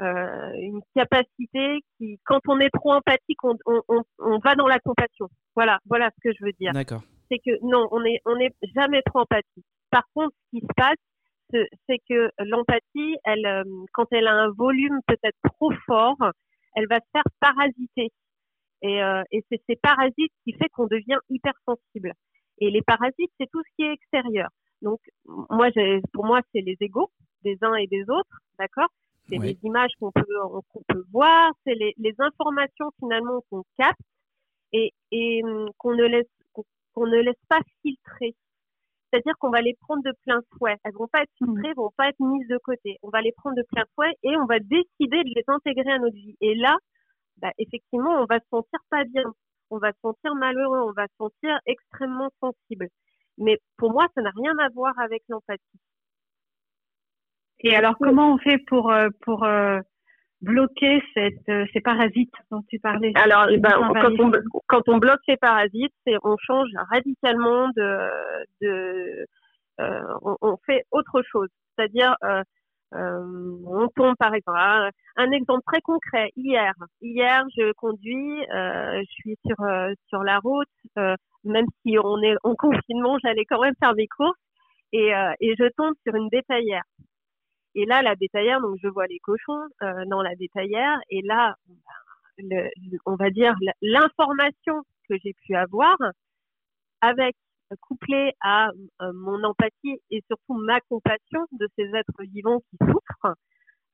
euh, une capacité qui, quand on est trop empathique, on, on, on, on, va dans la compassion. Voilà, voilà ce que je veux dire.
D'accord.
C'est que non, on est, on n'est jamais trop empathique. Par contre, ce qui se passe, c'est que l'empathie, elle, euh, quand elle a un volume peut-être trop fort, elle va se faire parasiter. Et, euh, et c'est ces parasites qui fait qu'on devient hypersensible. Et les parasites, c'est tout ce qui est extérieur. Donc, moi, pour moi, c'est les égaux des uns et des autres, d'accord? C'est les images qu'on peut, voir, c'est les, les, informations finalement qu'on capte et, et hum, qu'on ne laisse qu'on ne laisse pas filtrer. C'est-à-dire qu'on va les prendre de plein fouet. Elles vont pas être mmh. filtrées, vont pas être mises de côté. On va les prendre de plein fouet et on va décider de les intégrer à notre vie. Et là, bah, effectivement, on va se sentir pas bien. On va se sentir malheureux. On va se sentir extrêmement sensible. Mais pour moi, ça n'a rien à voir avec l'empathie.
Et alors, comment on fait pour, euh, pour, euh, bloquer cette, euh, ces parasites dont tu parlais
Alors, ben, quand, on, quand on bloque ces parasites, c'est on change radicalement de, de euh, on, on, fait autre chose. C'est-à-dire, euh, euh, on tombe par exemple. Un exemple très concret. Hier, hier, je conduis, euh, je suis sur sur la route. même si on est en confinement, j'allais quand même faire mes courses et, et je tombe sur une bétaillère. Et là, la bétaillère, donc je vois les cochons euh, dans la bétaillère. Et là, on va dire l'information que j'ai pu avoir, avec couplée à euh, mon empathie et surtout ma compassion de ces êtres vivants qui souffrent,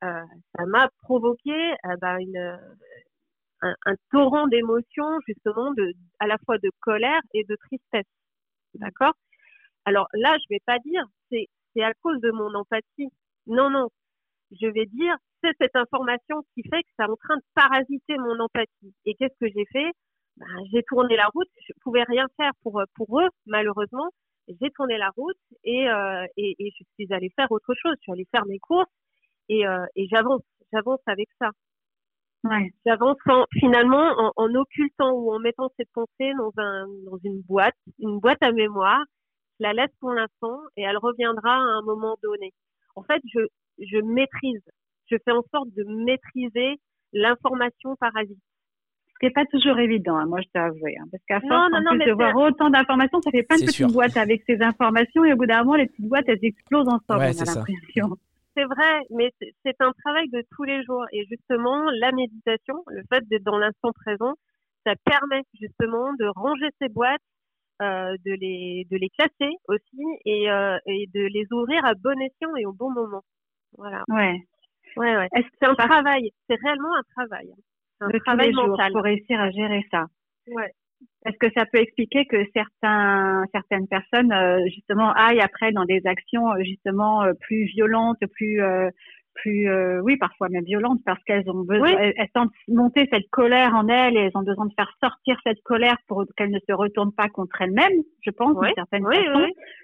euh, ça m'a provoqué euh, bah, une, un, torrent d'émotions justement de, à la fois de colère et de tristesse. D'accord? Alors là, je vais pas dire c'est à cause de mon empathie non, non. Je vais dire, c'est cette information qui fait que ça est en train de parasiter mon empathie. Et qu'est-ce que j'ai fait? Ben, J'ai tourné la route. Je pouvais rien faire pour pour eux, malheureusement. J'ai tourné la route et, euh, et, et, je suis allée faire autre chose. Je suis allée faire mes courses et, euh, et j'avance. J'avance avec ça. Ouais. J'avance finalement en, en, occultant ou en mettant cette pensée dans, un, dans une boîte, une boîte à mémoire. Je la laisse pour l'instant et elle reviendra à un moment donné en fait, je, je maîtrise, je fais en sorte de maîtriser l'information parasite.
Ce qui n'est pas toujours évident, hein, moi je t'avoue. Hein, parce qu'à force non, de voir autant d'informations, ça fait plein de petites boîtes avec ces informations et au bout d'un moment, les petites boîtes, elles explosent ensemble, ouais, on a l'impression.
C'est vrai, mais c'est un travail de tous les jours. Et justement, la méditation, le fait d'être dans l'instant présent, ça permet justement de ranger ces boîtes de les de les classer aussi et, euh, et de les ouvrir à bon escient et au bon moment. Voilà.
Ouais.
Ouais, ouais. C'est un travail. C'est réellement un travail.
Un travail mental. pour réussir à gérer ça.
Ouais.
Est-ce que ça peut expliquer que certains, certaines personnes euh, justement aillent après dans des actions justement plus violentes, plus plus, euh, oui, parfois même violentes, parce qu'elles ont besoin, elles, sentent monter cette colère en elles et elles ont besoin de faire sortir cette colère pour qu'elles ne se retournent pas contre elles-mêmes, je pense,
oui.
certaines
oui,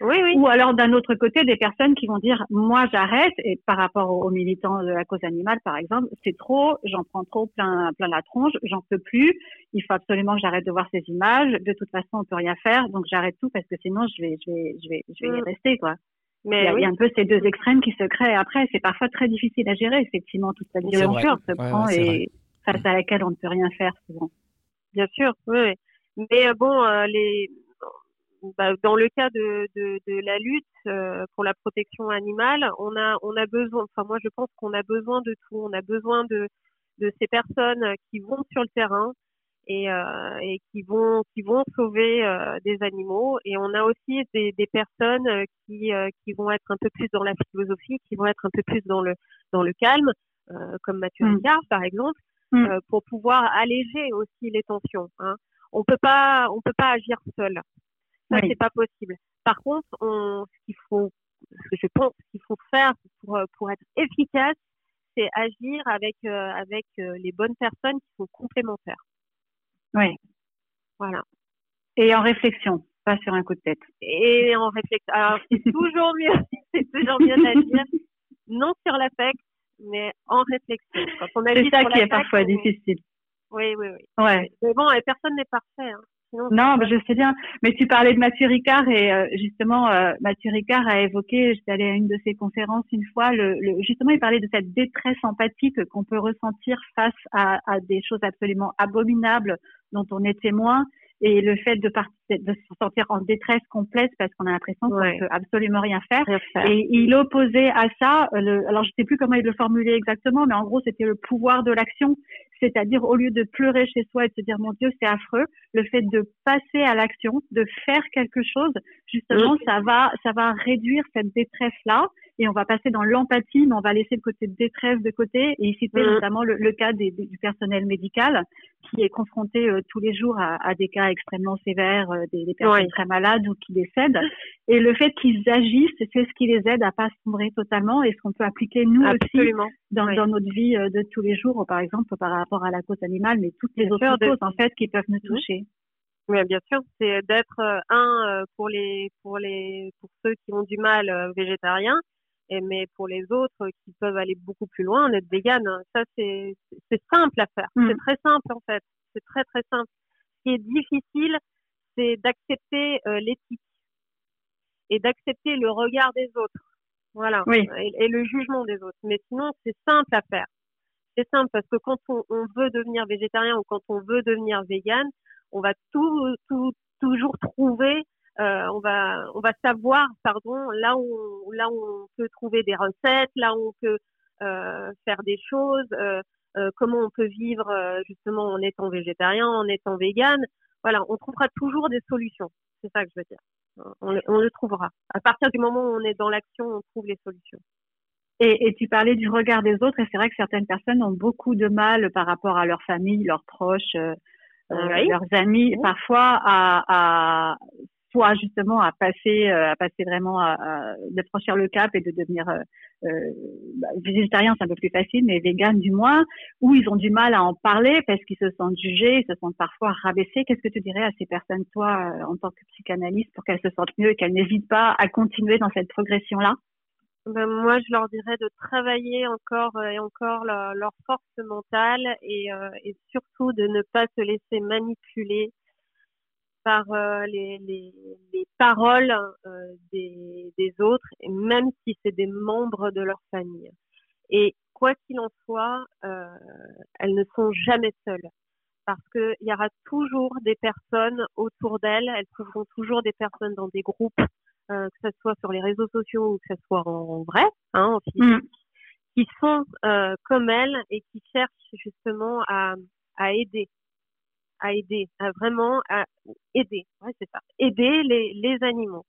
Oui, oui.
Ou alors d'un autre côté, des personnes qui vont dire, moi j'arrête, et par rapport aux, militants de la cause animale, par exemple, c'est trop, j'en prends trop plein, plein la tronche, j'en peux plus, il faut absolument que j'arrête de voir ces images, de toute façon on peut rien faire, donc j'arrête tout parce que sinon je vais, je vais, je vais, je vais y mm. rester, quoi. Mais il y, a, un peu ces deux extrêmes qui se créent. Après, c'est parfois très difficile à gérer, effectivement, toute cette violence se prend et face à laquelle on ne peut rien faire souvent.
Bien sûr, oui. Mais euh, bon, euh, les, bah, dans le cas de, de, de la lutte euh, pour la protection animale, on a, on a besoin, enfin moi je pense qu'on a besoin de tout. On a besoin de, de ces personnes qui vont sur le terrain, et, euh, et qui vont qui vont sauver euh, des animaux et on a aussi des, des personnes euh, qui euh, qui vont être un peu plus dans la philosophie qui vont être un peu plus dans le dans le calme euh, comme Mathieu mm. Ricard par exemple mm. pour pouvoir alléger aussi les tensions hein. on peut pas on peut pas agir seul ça oui. c'est pas possible par contre on ce qu'il faut ce que je pense qu'il faut faire pour pour être efficace c'est agir avec avec les bonnes personnes qui sont complémentaires
oui.
Voilà.
Et en réflexion, pas sur un coup de tête.
Et en réflexion. Alors, (laughs) (laughs) c'est toujours mieux, c'est toujours mieux à dire. Non sur l'affect, mais en réflexion.
C'est ça qui est parfois difficile.
Oui, oui, oui.
Ouais.
Mais bon, personne n'est parfait. Hein.
non, mais je sais bien. Mais tu parlais de Mathieu Ricard et euh, justement, euh, Mathieu Ricard a évoqué, j'étais allée à une de ses conférences une fois, le, le, justement, il parlait de cette détresse empathique qu'on peut ressentir face à, à, des choses absolument abominables dont on est témoin et le fait de, de se sentir en détresse complète parce qu'on a l'impression qu'on ne peut absolument rien faire. Et il opposait à ça, le, alors je sais plus comment il le formulait exactement, mais en gros c'était le pouvoir de l'action, c'est-à-dire au lieu de pleurer chez soi et de se dire mon Dieu c'est affreux, le fait de passer à l'action, de faire quelque chose, justement ça va ça va réduire cette détresse là et on va passer dans l'empathie, mais on va laisser le côté de détresse de côté. Et citait mmh. notamment le, le cas des, du personnel médical qui est confronté euh, tous les jours à, à, des cas extrêmement sévères, euh, des, des, personnes très malades ou qui décèdent. Et le fait qu'ils agissent, c'est ce qui les aide à pas sombrer totalement et ce qu'on peut appliquer nous
Absolument.
aussi dans,
oui.
dans, notre vie euh, de tous les jours, par exemple par rapport à la cause animale, mais toutes les autres de... choses en fait qui peuvent nous mmh. toucher.
Oui, bien sûr, c'est d'être un pour les pour les pour ceux qui ont du mal végétariens Et, mais pour les autres qui peuvent aller beaucoup plus loin, être vegan, ça c'est simple à faire. Mm. C'est très simple en fait. C'est très très simple. Ce qui est difficile, c'est d'accepter euh, l'éthique et d'accepter le regard des autres. Voilà. Et, le jugement des autres. Mais sinon, c'est simple à faire. C'est simple parce que quand on, veut devenir végétarien ou quand on veut devenir vegan, on va tout, tout toujours trouver euh, on va on va savoir pardon là où là où on peut trouver des recettes là où on peut euh, faire des choses euh, comment on peut vivre justement en étant végétarien en étant vegan. Voilà on trouvera toujours des solutions. C'est ça que je veux dire. On, on, le trouvera. À partir du moment où on est dans l'action on trouve les solutions.
Et, et, tu parlais du regard des autres, et c'est vrai que certaines personnes ont beaucoup de mal par rapport à leur famille, leurs proches, euh, leurs amis, parfois à, à, soit justement à passer, euh, à passer vraiment à, de franchir le cap et de devenir euh, euh, bah, végétarien, c'est un peu plus facile, mais vegan du moins, ou ils ont du mal à en parler parce qu'ils se sentent jugés, ils se sentent parfois rabaissés. Qu'est-ce que tu dirais à ces personnes, toi, en tant que psychanalyste, pour qu'elles se sentent mieux et qu'elles n'hésitent pas à continuer dans cette progression-là?
Ben, moi, je leur dirais de travailler encore et encore leur, leur force mentale et, et surtout de ne pas se laisser manipuler par euh, les, les, les, paroles euh, des, des, autres, même si c'est des membres de leur famille. Et quoi qu'il en soit, euh, elles ne sont jamais seules. Parce qu'il y aura toujours des personnes autour d'elles, elles trouveront toujours des personnes dans des groupes, que ce soit sur les réseaux sociaux ou que ce soit en, vrai, hein, en physique, mm. qui sont comme elles et qui cherchent justement à, à aider à aider, à vraiment à aider, ouais, c'est ça, aider les, les animaux.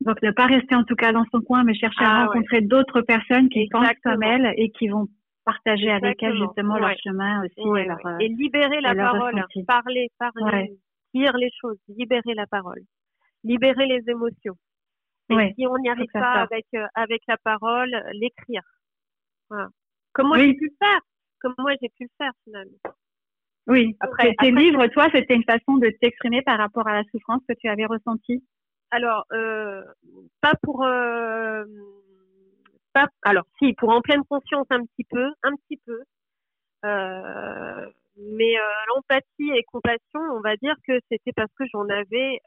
Donc ne pas rester en tout cas dans son coin, mais chercher à ah, rencontrer d'autres personnes qui pensent comme elle et qui vont partager avec elle justement leur chemin aussi.
et, euh, et, libérer la parole, parler, parler, dire les choses, libérer la parole, libérer les émotions. Et si on n'y arrive pas avec, euh, avec la parole, l'écrire. Voilà. Comme moi j'ai pu le faire, comme moi j'ai pu le faire finalement?
Oui, après, tes livres, toi, c'était une façon de t'exprimer par rapport à la souffrance que tu avais ressentie?
Alors, euh, pas pour... Euh, pas, alors, si, pour en pleine conscience un petit peu, un petit peu. Euh, mais euh, l'empathie et compassion, on va dire que c'était parce que j'en avais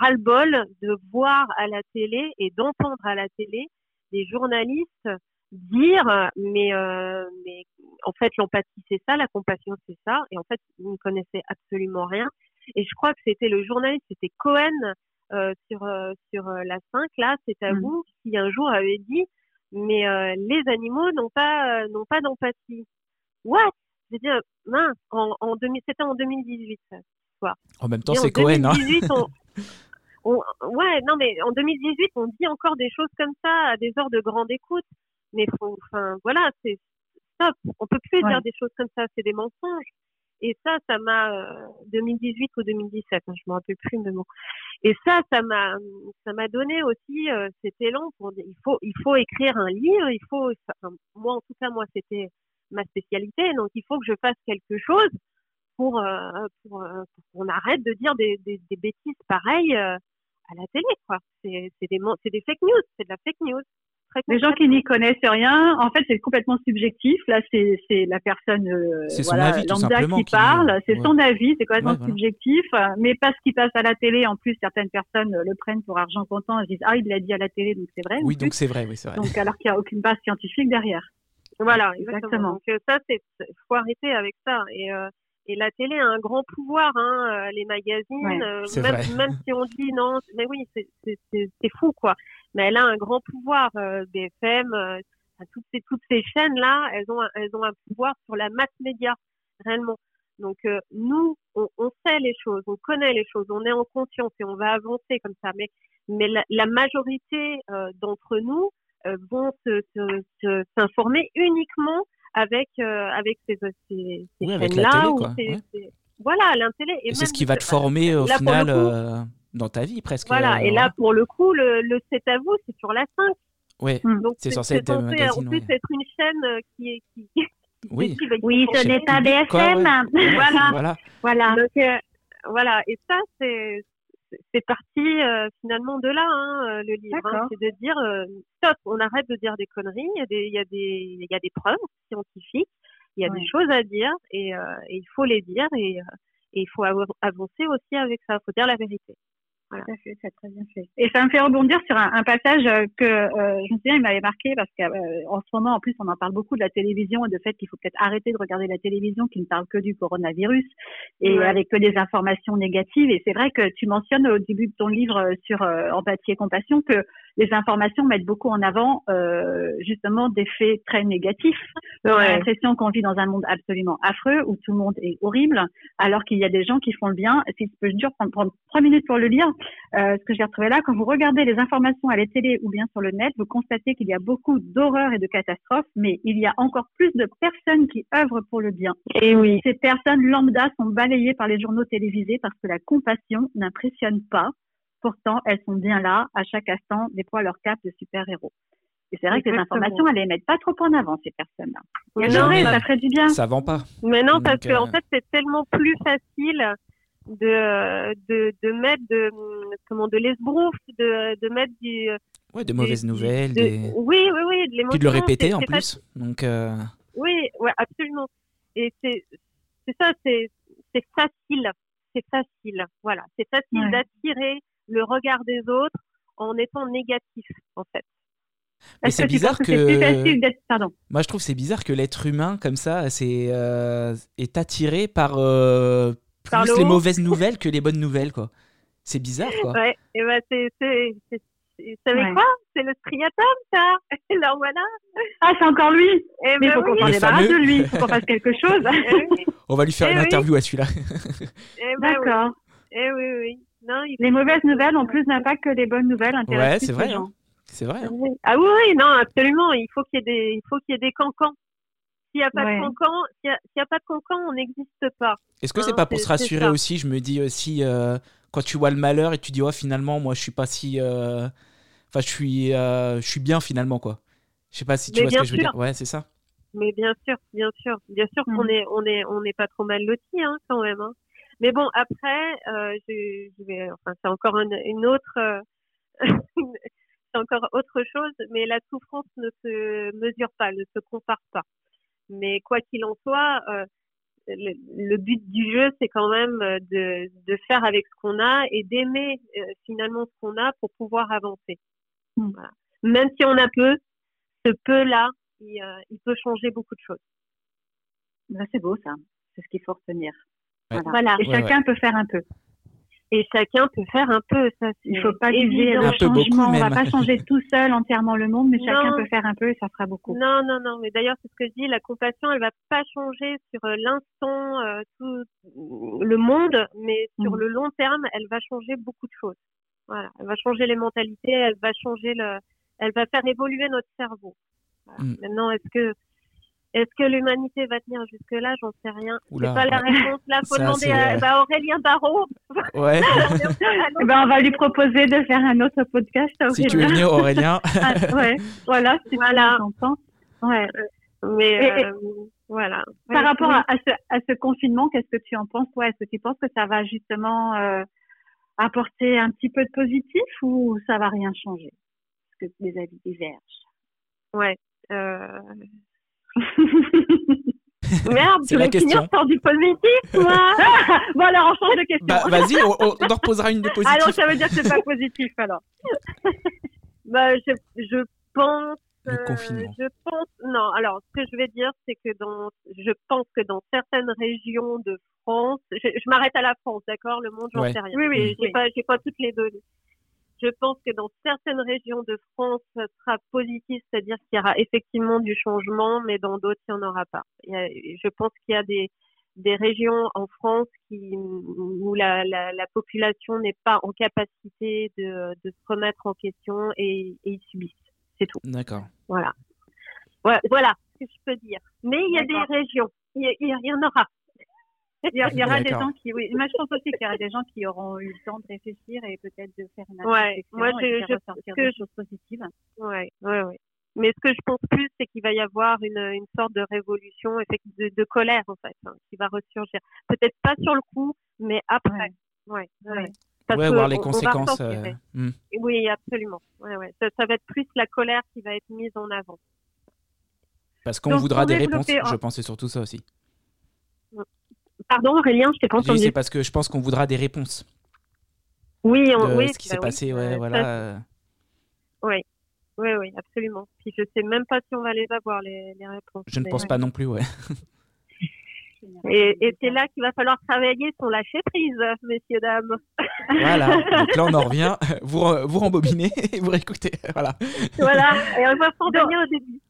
ras-le-bol de voir à la télé et d'entendre à la télé des journalistes dire, mais, euh, mais en fait, l'empathie, c'est ça, la compassion, c'est ça. Et en fait, ils ne connaissaient absolument rien. Et je crois que c'était le journaliste, c'était Cohen euh, sur, euh, sur euh, la 5, là, c'est à mmh. vous, qui un jour avait dit, mais euh, les animaux n'ont pas, n'ont pas d'empathie. What? J'ai dit, mince, en, en c'était en 2018,
quoi. En même temps, c'est Cohen, hein (laughs)
on, ouais, non, mais en 2018, on dit encore des choses comme ça à des heures de grande écoute mais faut, enfin, voilà, c'est stop. On peut plus dire des choses comme ça, c'est des mensonges. Et ça, ça m'a 2018 euh, ou 2017, hein, je me rappelle plus mais bon. Et ça, ça m'a, ça m'a donné aussi euh, cet élan pour dire, il faut, il faut écrire un livre, il faut, moi en tout cas, moi c'était ma spécialité, donc il faut que je fasse quelque chose pour, euh, pour, qu'on arrête de dire des, des, des bêtises pareilles à la télé, quoi. C'est, c'est des, c'est des fake news, c'est de la fake news.
Les gens qui n'y connaissent rien, en fait, c'est complètement subjectif. Là, c'est la personne euh, voilà, lambda qui parle. C'est son avis, c'est complètement subjectif. Mais parce qu'il passe à la télé, en plus, certaines personnes le prennent pour argent comptant. Elles disent ah, il l'a dit à la télé, donc c'est vrai.
Oui, donc c'est vrai, oui, c'est vrai.
Donc alors qu'il n'y a aucune base scientifique derrière.
Voilà, exactement. Donc euh, ça, c'est faut arrêter avec ça. Et euh, et la télé a un grand pouvoir, hein, euh, les magazines, même, même, si on dit non, mais oui, c'est fou quoi mais elle a un grand pouvoir. Euh, BFM, euh, toutes ces toutes ces chaînes là, elles ont elles ont un pouvoir sur la masse média réellement. Donc euh, nous, on, on, sait les choses, on connaît les choses, on est en conscience et on va avancer comme ça. Mais mais la, la majorité euh, d'entre nous vont se s'informer uniquement avec avec ces, ces, ces chaînes là ou ces, voilà l'intélé.
Et, et c'est ce qui va te former au final dans ta vie presque.
Voilà, et là pour le coup, le, le C'est à vous, c'est sur la 5.
Oui, Donc c'est censé être
en plus être une chaîne euh, qui est. Qui, (laughs)
oui. oui, ce n'est pas BFM. (laughs)
voilà. voilà. voilà. Donc, euh, voilà. Et ça, c'est c'est parti finalement de là, hein, le livre. Hein. c'est de dire stop, on arrête de dire des conneries. Il y a des, il y a des, il y a des preuves scientifiques. Il y a des choses à dire et, et, il faut les dire et, et il faut avancer aussi avec ça. Il faut dire la vérité.
Voilà. fait, c'est très bien fait. Et ça me fait rebondir sur un, passage euh, que euh, je me souviens, il m'avait marqué parce qu'en euh, ce moment, en plus, on en parle beaucoup de la télévision et de fait qu'il faut peut-être arrêter de regarder la télévision qui ne parle que du coronavirus et avec que des informations négatives. Et c'est vrai que tu mentionnes au début de ton livre sur empathie et compassion que les informations mettent beaucoup en avant euh, justement des faits très négatifs. On a l'impression qu'on vit dans un monde absolument affreux où tout le monde est horrible, alors qu'il y a des gens qui font le bien. Si je peux dur prendre, prendre trois minutes pour le lire, euh, ce que j'ai retrouvé là, quand vous regardez les informations à la télé ou bien sur le net, vous constatez qu'il y a beaucoup d'horreurs et de catastrophes, mais il y a encore plus de personnes qui œuvrent pour le bien.
Et oui.
Ces personnes lambda sont balayées par les journaux télévisés parce que la compassion n'impressionne pas. Pourtant, elles sont bien là, à chaque instant, déploient leur cap de super-héros. Et c'est vrai que les informations, elles les mettent pas trop en avant, ces personnes-là.
Non, ça ferait du bien. Ça vend pas.
Mais non, parce qu'en euh, fait, c'est tellement plus facile de, de, de mettre de, comment, de l'esbrouf, de, de mettre du.
Ouais, de mauvaises nouvelles.
Oui, oui, oui, de.
Puis de le répéter en plus. Donc, euh,
Oui, ouais, absolument. Et c'est ça, c'est facile. C'est facile. Voilà. C'est facile d'attirer le regard des autres en étant négatif, en fait.
Mais c'est bizarre que, Pardon. Moi, je trouve c'est bizarre que l'être humain, comme ça, c'est euh, est attiré par euh, plus les mauvaises (laughs) nouvelles que les bonnes nouvelles, quoi. C'est bizarre, quoi.
Ouais, et ben c'est, vous savez quoi? C'est le striatum, ça (laughs) Alors voilà.
Ah, c'est encore lui et eh Mais il ben faut qu'on s'en débarrasse de lui, il faut qu'on (laughs) fasse quelque chose.
Eh On va lui faire eh une interview à celui-là.
Ben D'accord. Eh oui, oui
les mauvaises nouvelles ont plus d'impact que les bonnes nouvelles.
Ouais, c'est vrai. Hein. C'est vrai. Hein.
Ah oui, oui, non, absolument. Il faut qu'il y ait des, il faut qu'il y ait des cancans. S'il n'y a pas de cancans, s'il y, a pas de cancans, on n'existe pas.
Est-ce que c'est hein, pas pour se rassurer aussi Je me dis aussi euh, quand tu vois le malheur et tu dis oh finalement moi je suis pas si, euh, enfin je suis, euh, je suis bien finalement quoi. Je sais pas si tu vois ce que je veux dire. Ouais, c'est ça.
Mais bien sûr, bien sûr, bien sûr qu'on mm. est, on est, on n'est pas trop mal lotis hein, quand même. Hein. Mais bon, après, euh, je, je, vais, enfin, c'est encore une, une autre, euh, (laughs) c'est encore autre chose. Mais la souffrance ne se mesure pas, ne se compare pas. Mais quoi qu'il en soit, euh, le, le, but du jeu, c'est quand même de, de faire avec ce qu'on a et d'aimer euh, finalement ce qu'on a pour pouvoir avancer. Mmh. Voilà. Même si on a peu, ce peu-là, il, euh, il peut changer beaucoup de choses.
Ben, c'est beau ça, c'est ce qu'il faut retenir. Voilà. Et chacun peut faire un peu.
Et chacun peut faire un peu. Ça,
il faut pas viser le changement. on va pas changer (laughs) tout seul entièrement le monde, mais chacun peut faire un peu et ça fera beaucoup.
Non, non, non. Mais d'ailleurs, c'est ce que je dis. La compassion, elle va pas changer sur euh, l'instant, euh, tout le monde, mais sur mm. le long terme, elle va changer beaucoup de choses. Voilà. Elle va changer les mentalités. Elle va changer le. Elle va faire évoluer notre cerveau. Mm. Maintenant, est-ce que est-ce que l'humanité va tenir jusque-là? J'en sais rien. C'est pas la réponse. Là, faut demander à bah, Aurélien Barraud.
Ouais. (laughs)
Eh (laughs) ben, on va lui proposer de faire un autre podcast.
Si tu veux venir, Aurélien. (laughs)
ah, ouais. Voilà. Si voilà.
Ouais. Mais euh, voilà.
Par rapport à, ce, à ce confinement, qu'est-ce que tu en penses? Toi Est-ce que tu penses que ça va justement euh, apporter un petit peu de positif ou ça va rien changer? Parce que les avis divergent.
Ouais. Euh, (laughs) Merde, tu vas finir par du positif, moi (laughs) Bon, alors, on change de question.
Bah, vas-y, on, on, en reposera une de positive.
Alors, ça veut dire que c'est pas positif, alors. (laughs) bah, je, je pense...
Le confinement.
je pense... Non, alors, ce que je vais dire, c'est que dans... Je pense que dans certaines régions de France... Je, je m'arrête à la France, d'accord? Le monde, j'en sais rien. Oui, oui, j'ai pas, pas toutes les données. Je pense que dans certaines régions de France, ça sera positif, c'est-à-dire qu'il y aura effectivement du changement, mais dans d'autres, il n'y en aura pas. je pense qu'il y a des, des régions en France qui, où la, la, la population n'est pas en capacité de, de, se remettre en question et, et ils subissent. C'est tout.
D'accord.
Voilà. voilà. ce que je peux dire. Mais il y a des régions, il il y en aura.
Il y, aura des gens qui, oui, moi je pense aussi qu'il y aura des gens qui auront eu le temps de réfléchir et peut-être de faire une ouais, moi je, je pense que des choses positives.
Ouais, ouais, ouais. Mais ce que je pense plus, c'est qu'il va y avoir une, une sorte de révolution, de, de colère en fait, hein, qui va ressurgir. Peut-être pas sur le coup, mais après.
Ouais. ouais, ouais.
ouais, voir les conséquences.
Hmm. Oui, absolument. Ouais, ouais. Ça, ça, va être plus la colère qui va être mise en avant.
Parce qu'on voudra des réponses. Je pensais surtout ça aussi.
Pardon, Aurélien, je t'ai pas entendu.
C'est parce que je pense qu'on voudra des réponses.
Oui,
on,
oui.
Ce qui s'est bah passé, ouais, voilà.
Oui, oui, oui, absolument. Puis je sais même pas si on va les avoir, les, les réponses.
Je ne pense pas non plus, ouais. (laughs)
Et, et c'est là qu'il va falloir travailler son lâcher prise, messieurs, dames.
Voilà, (laughs) donc là on en revient, vous, vous rembobinez et vous réécoutez. Voilà.
Voilà, et on va s'endormir au début.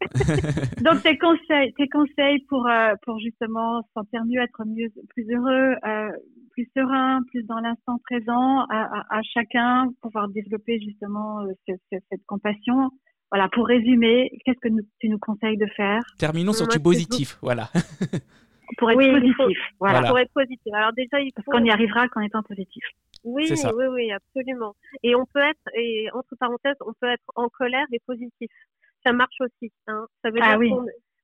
(laughs)
donc tes conseils, tes conseils pour, euh, pour justement se sentir mieux, être mieux, plus heureux, euh, plus serein, plus dans l'instant présent, à, à, chacun, pouvoir développer justement euh, cette, cette compassion. Voilà, pour résumer, qu'est-ce que tu nous conseilles de faire?
Terminons sur du positif, voilà. (laughs)
pour être positif.
Voilà. Pour être positif. Alors déjà, il
faut... Parce qu'on y arrivera qu'en étant positif.
Oui, oui, oui, absolument. Et on peut être, et entre parenthèses, on peut être en colère et positif. Ça marche aussi. Hein. Ça veut
ah,
dire
oui.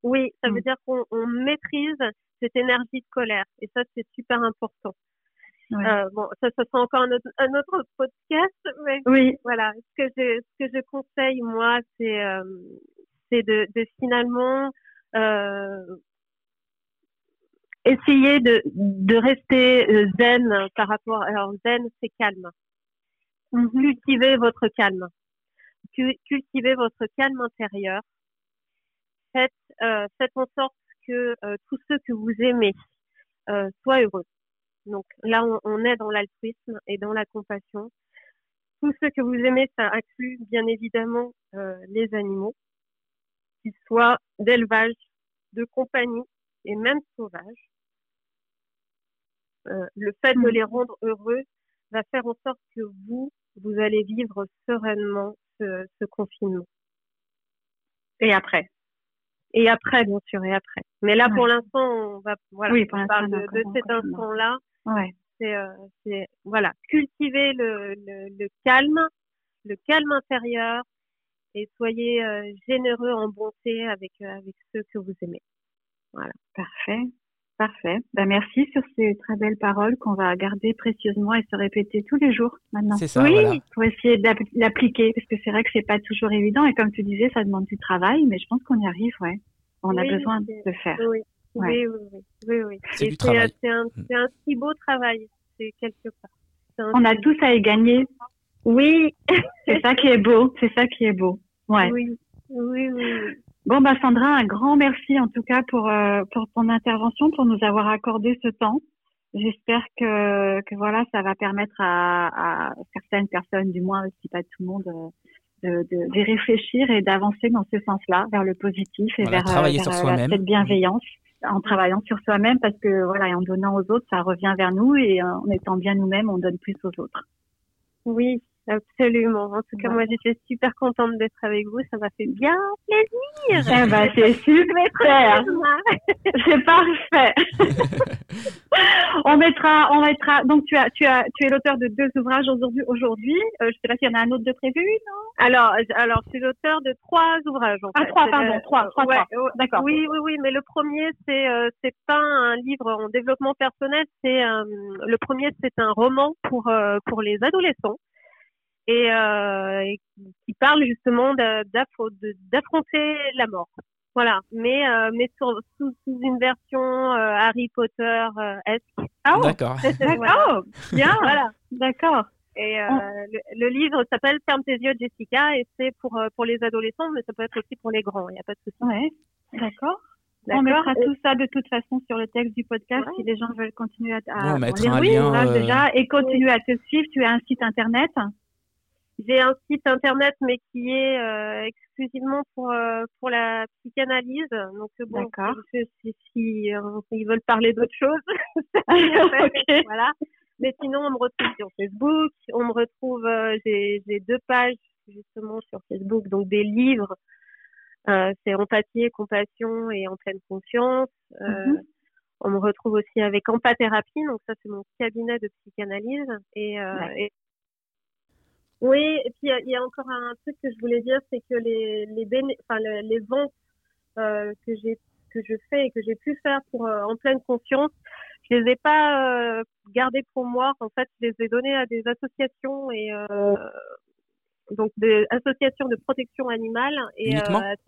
oui, ça veut mm. dire qu'on maîtrise cette énergie de colère. Et ça, c'est super important. Euh, bon, ça, ça sera encore un autre, un autre podcast, mais
oui.
voilà. Ce que je, ce que je conseille moi, c'est, euh, c'est de, de finalement euh, essayez de, de rester euh, zen par rapport. Alors zen, c'est calme. Mhm. Cultivez votre calme. Cultivez votre calme intérieur. Faites, euh, faites en sorte que euh, tous ceux que vous aimez euh, soient heureux. Donc là, on, on est dans l'altruisme et dans la compassion. Tous ceux que vous aimez, ça inclut bien évidemment les animaux, qu'ils soient d'élevage, de compagnie et même sauvages. Euh, le fait de mm. les rendre heureux va faire en sorte que vous, vous allez vivre sereinement ce, ce confinement.
Et après
Et après, bien sûr, et après. Mais là, pour l'instant, on va voilà,
oui,
on parle de, de cet instant-là.
Ouais.
C'est, euh, voilà, cultiver le, le, le, calme, le calme intérieur, et soyez euh, généreux en bonté avec euh, avec ceux que vous aimez. Voilà.
Parfait. Parfait. Ben, merci sur ces très belles paroles qu'on va garder précieusement et se répéter tous les jours maintenant.
C'est ça.
Oui, pour essayer d'appliquer, parce que c'est vrai que c'est pas toujours évident et comme tu disais, ça demande du travail, mais je pense qu'on y arrive, ouais. On a besoin de le faire.
Oui, oui, oui, oui, oui,
C'est du travail.
C'est un, un, si beau travail, c'est quelque part.
On a tous à y gagner.
Oui.
c'est ça qui est beau, c'est ça qui est beau. Ouais.
Oui, oui, oui.
Bon, bah Sandra, un grand merci en tout cas pour, euh, pour ton intervention, pour nous avoir accordé ce temps. J'espère que, que voilà, ça va permettre à, à, certaines personnes, du moins si pas tout le monde, euh, de, de, de réfléchir et d'avancer dans ce sens-là, vers le positif et vers,
euh, vers
cette bienveillance, en travaillant sur soi-même, parce que voilà, et en donnant aux autres, ça revient vers nous et en étant bien nous-mêmes, on donne plus aux autres.
Oui, Absolument. En tout cas, moi, j'étais super contente d'être avec vous. Ça m'a fait bien plaisir.
Eh ben, c'est super. c'est parfait. (laughs) on mettra, on mettra. Donc, tu as, tu as, tu es l'auteur de deux ouvrages aujourd'hui. Aujourd'hui, euh, je sais pas s'il y en a un autre de prévu, non?
Alors, alors, je suis l'auteur de trois ouvrages. En
ah, trois, pardon, trois, trois, trois. D'accord.
Oui, oui, oui. Mais le premier, c'est, euh, c'est pas un livre en développement personnel. C'est euh, le premier, c'est un roman pour euh, pour les adolescents et, euh, et qui parle justement d'affronter la mort. Voilà, mais euh, mais sur, sous, sous, une version euh, Harry Potter euh, esque.
Ah, (laughs) d'accord.
D'accord. bien. (laughs) voilà. D'accord.
Et euh, le, le, livre s'appelle Ferme tes yeux, Jessica, et c'est pour pour les adolescents, mais ça peut être aussi pour les grands. Il n'y a pas de souci.
Ouais. D'accord. On mettra tout ça de toute façon sur le texte du podcast ouais. si les gens veulent continuer à, à
bon, mettre un lien,
déjà et continuer à te suivre. Tu as un site internet.
J'ai un site internet, mais qui est euh, exclusivement pour euh, pour la psychanalyse. Donc bon, si, si euh, ils veulent parler d'autre chose, (laughs) (laughs)
okay.
voilà. Mais sinon, on me retrouve sur Facebook. On me retrouve. Euh, j'ai j'ai deux pages justement sur Facebook, donc des livres. Euh, c'est empathie, compassion et en pleine conscience. Mm -hmm. On me retrouve aussi avec empathérapie, donc ça c'est mon cabinet de psychanalyse et, ouais. et oui, et puis il y, a encore un truc que je voulais dire, c'est que les les, béné enfin, les, les ventes euh, que j'ai que je fais et que j'ai pu faire pour euh, en pleine conscience, je les ai pas euh, gardé pour moi. En fait, je les ai donnés à des associations et donc des associations de protection animale et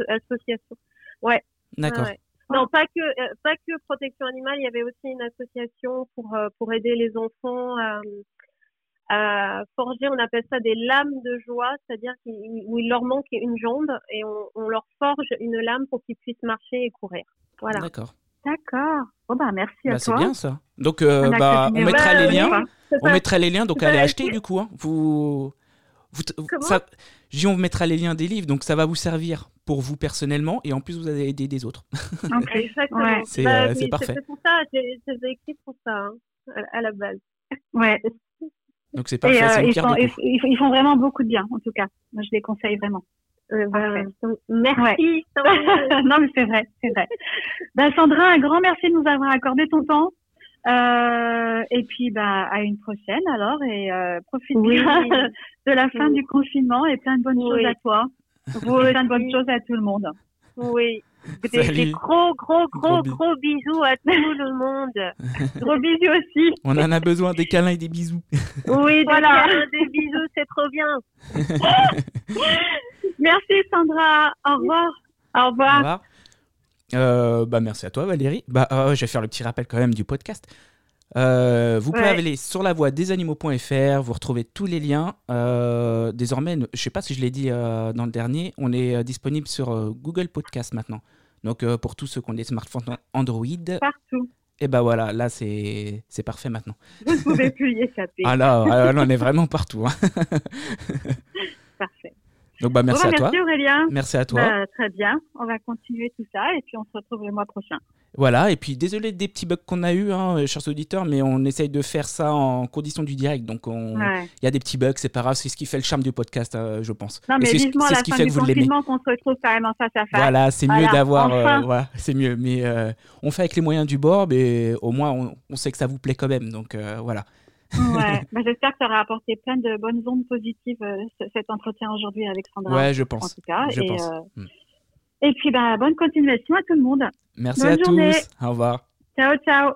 associations. Ouais.
D'accord.
Non, pas que pas que protection animale. Il y avait aussi une association pour pour aider les enfants à forger, on appelle ça des lames de joie, c'est-à-dire où il leur manque une jambe et on, leur forge une lame pour qu'ils puissent marcher et courir. Voilà.
D'accord.
D'accord. Bon bah merci à
bah, toi. C'est bien ça. Donc euh, bah, on mettra les liens. On mettra les liens. Donc allez acheter du coup. Hein. Vous, vous ça, on mettra les liens des livres. Donc ça va vous servir pour vous personnellement et en plus vous allez aider des autres. (laughs)
Exactement.
Bah euh, c'est parfait.
C'est pour ça. J'ai écrit pour ça hein, à la base.
Ouais.
Donc c'est parfait. Euh,
ils, font, ils, font, vraiment beaucoup de bien, en tout cas. Moi, je les conseille vraiment.
Euh, bah, merci. (laughs)
non, mais c'est vrai, c'est vrai. bah, Sandra, un grand merci de nous avoir accordé ton temps. Euh, et puis, bah, à une prochaine alors, et euh, profite (laughs) de la fin du confinement et plein de bonnes choses à toi. Vous plein de bonnes choses à tout le monde.
Oui. Des, gros, gros, gros, gros, bisous à tout le monde. (laughs) gros bisous aussi.
On en a besoin des câlins et des bisous.
Oui, voilà. des bisous, c'est trop bien. (laughs)
merci Sandra. Au revoir. Au revoir. Au revoir.
Euh, bah, merci à toi Valérie. Bah, euh, je vais faire le petit rappel quand même du podcast. Euh, vous pouvez aller sur la voie des animaux.fr, vous retrouvez tous les liens. désormais, je ne sais pas si je l'ai dit dans le dernier, on est disponible sur Google Podcast maintenant. Donc pour tous ceux qui ont des smartphones Android.
Partout.
Et ben voilà, là c'est parfait maintenant.
Vous ne pouvez plus y échapper.
ah là, on est vraiment partout. Hein. (laughs)
Parfait.
Donc bah merci à
merci
toi.
Merci Aurélien.
Merci à toi.
Bah, très bien, on va continuer tout ça et puis on se retrouve le mois prochain.
Voilà, et puis désolé des petits bugs qu'on a eu, hein, chers auditeurs, mais on essaye de faire ça en condition du direct. Donc il y a des petits bugs, c'est pas grave, c'est ce qui fait le charme du podcast, euh, je pense.
Non, mais c'est ce qui fait que vous l'aimez. qu'on se retrouve carrément face à face.
Voilà, c'est mieux d'avoir. Euh, voilà, c'est mieux. Mais euh, on fait avec les moyens du bord, mais au moins on, on, sait que ça vous plaît quand même. Donc voilà.
Ouais, (laughs) bah, j'espère que ça aura apporté plein de bonnes ondes positives cet entretien aujourd'hui avec Sandra.
Ouais, je pense.
En tout cas.
Je
et,
pense.
Hmm. et puis, bah, bonne continuation à tout le monde.
Merci à tous. Au revoir.
Ciao, ciao.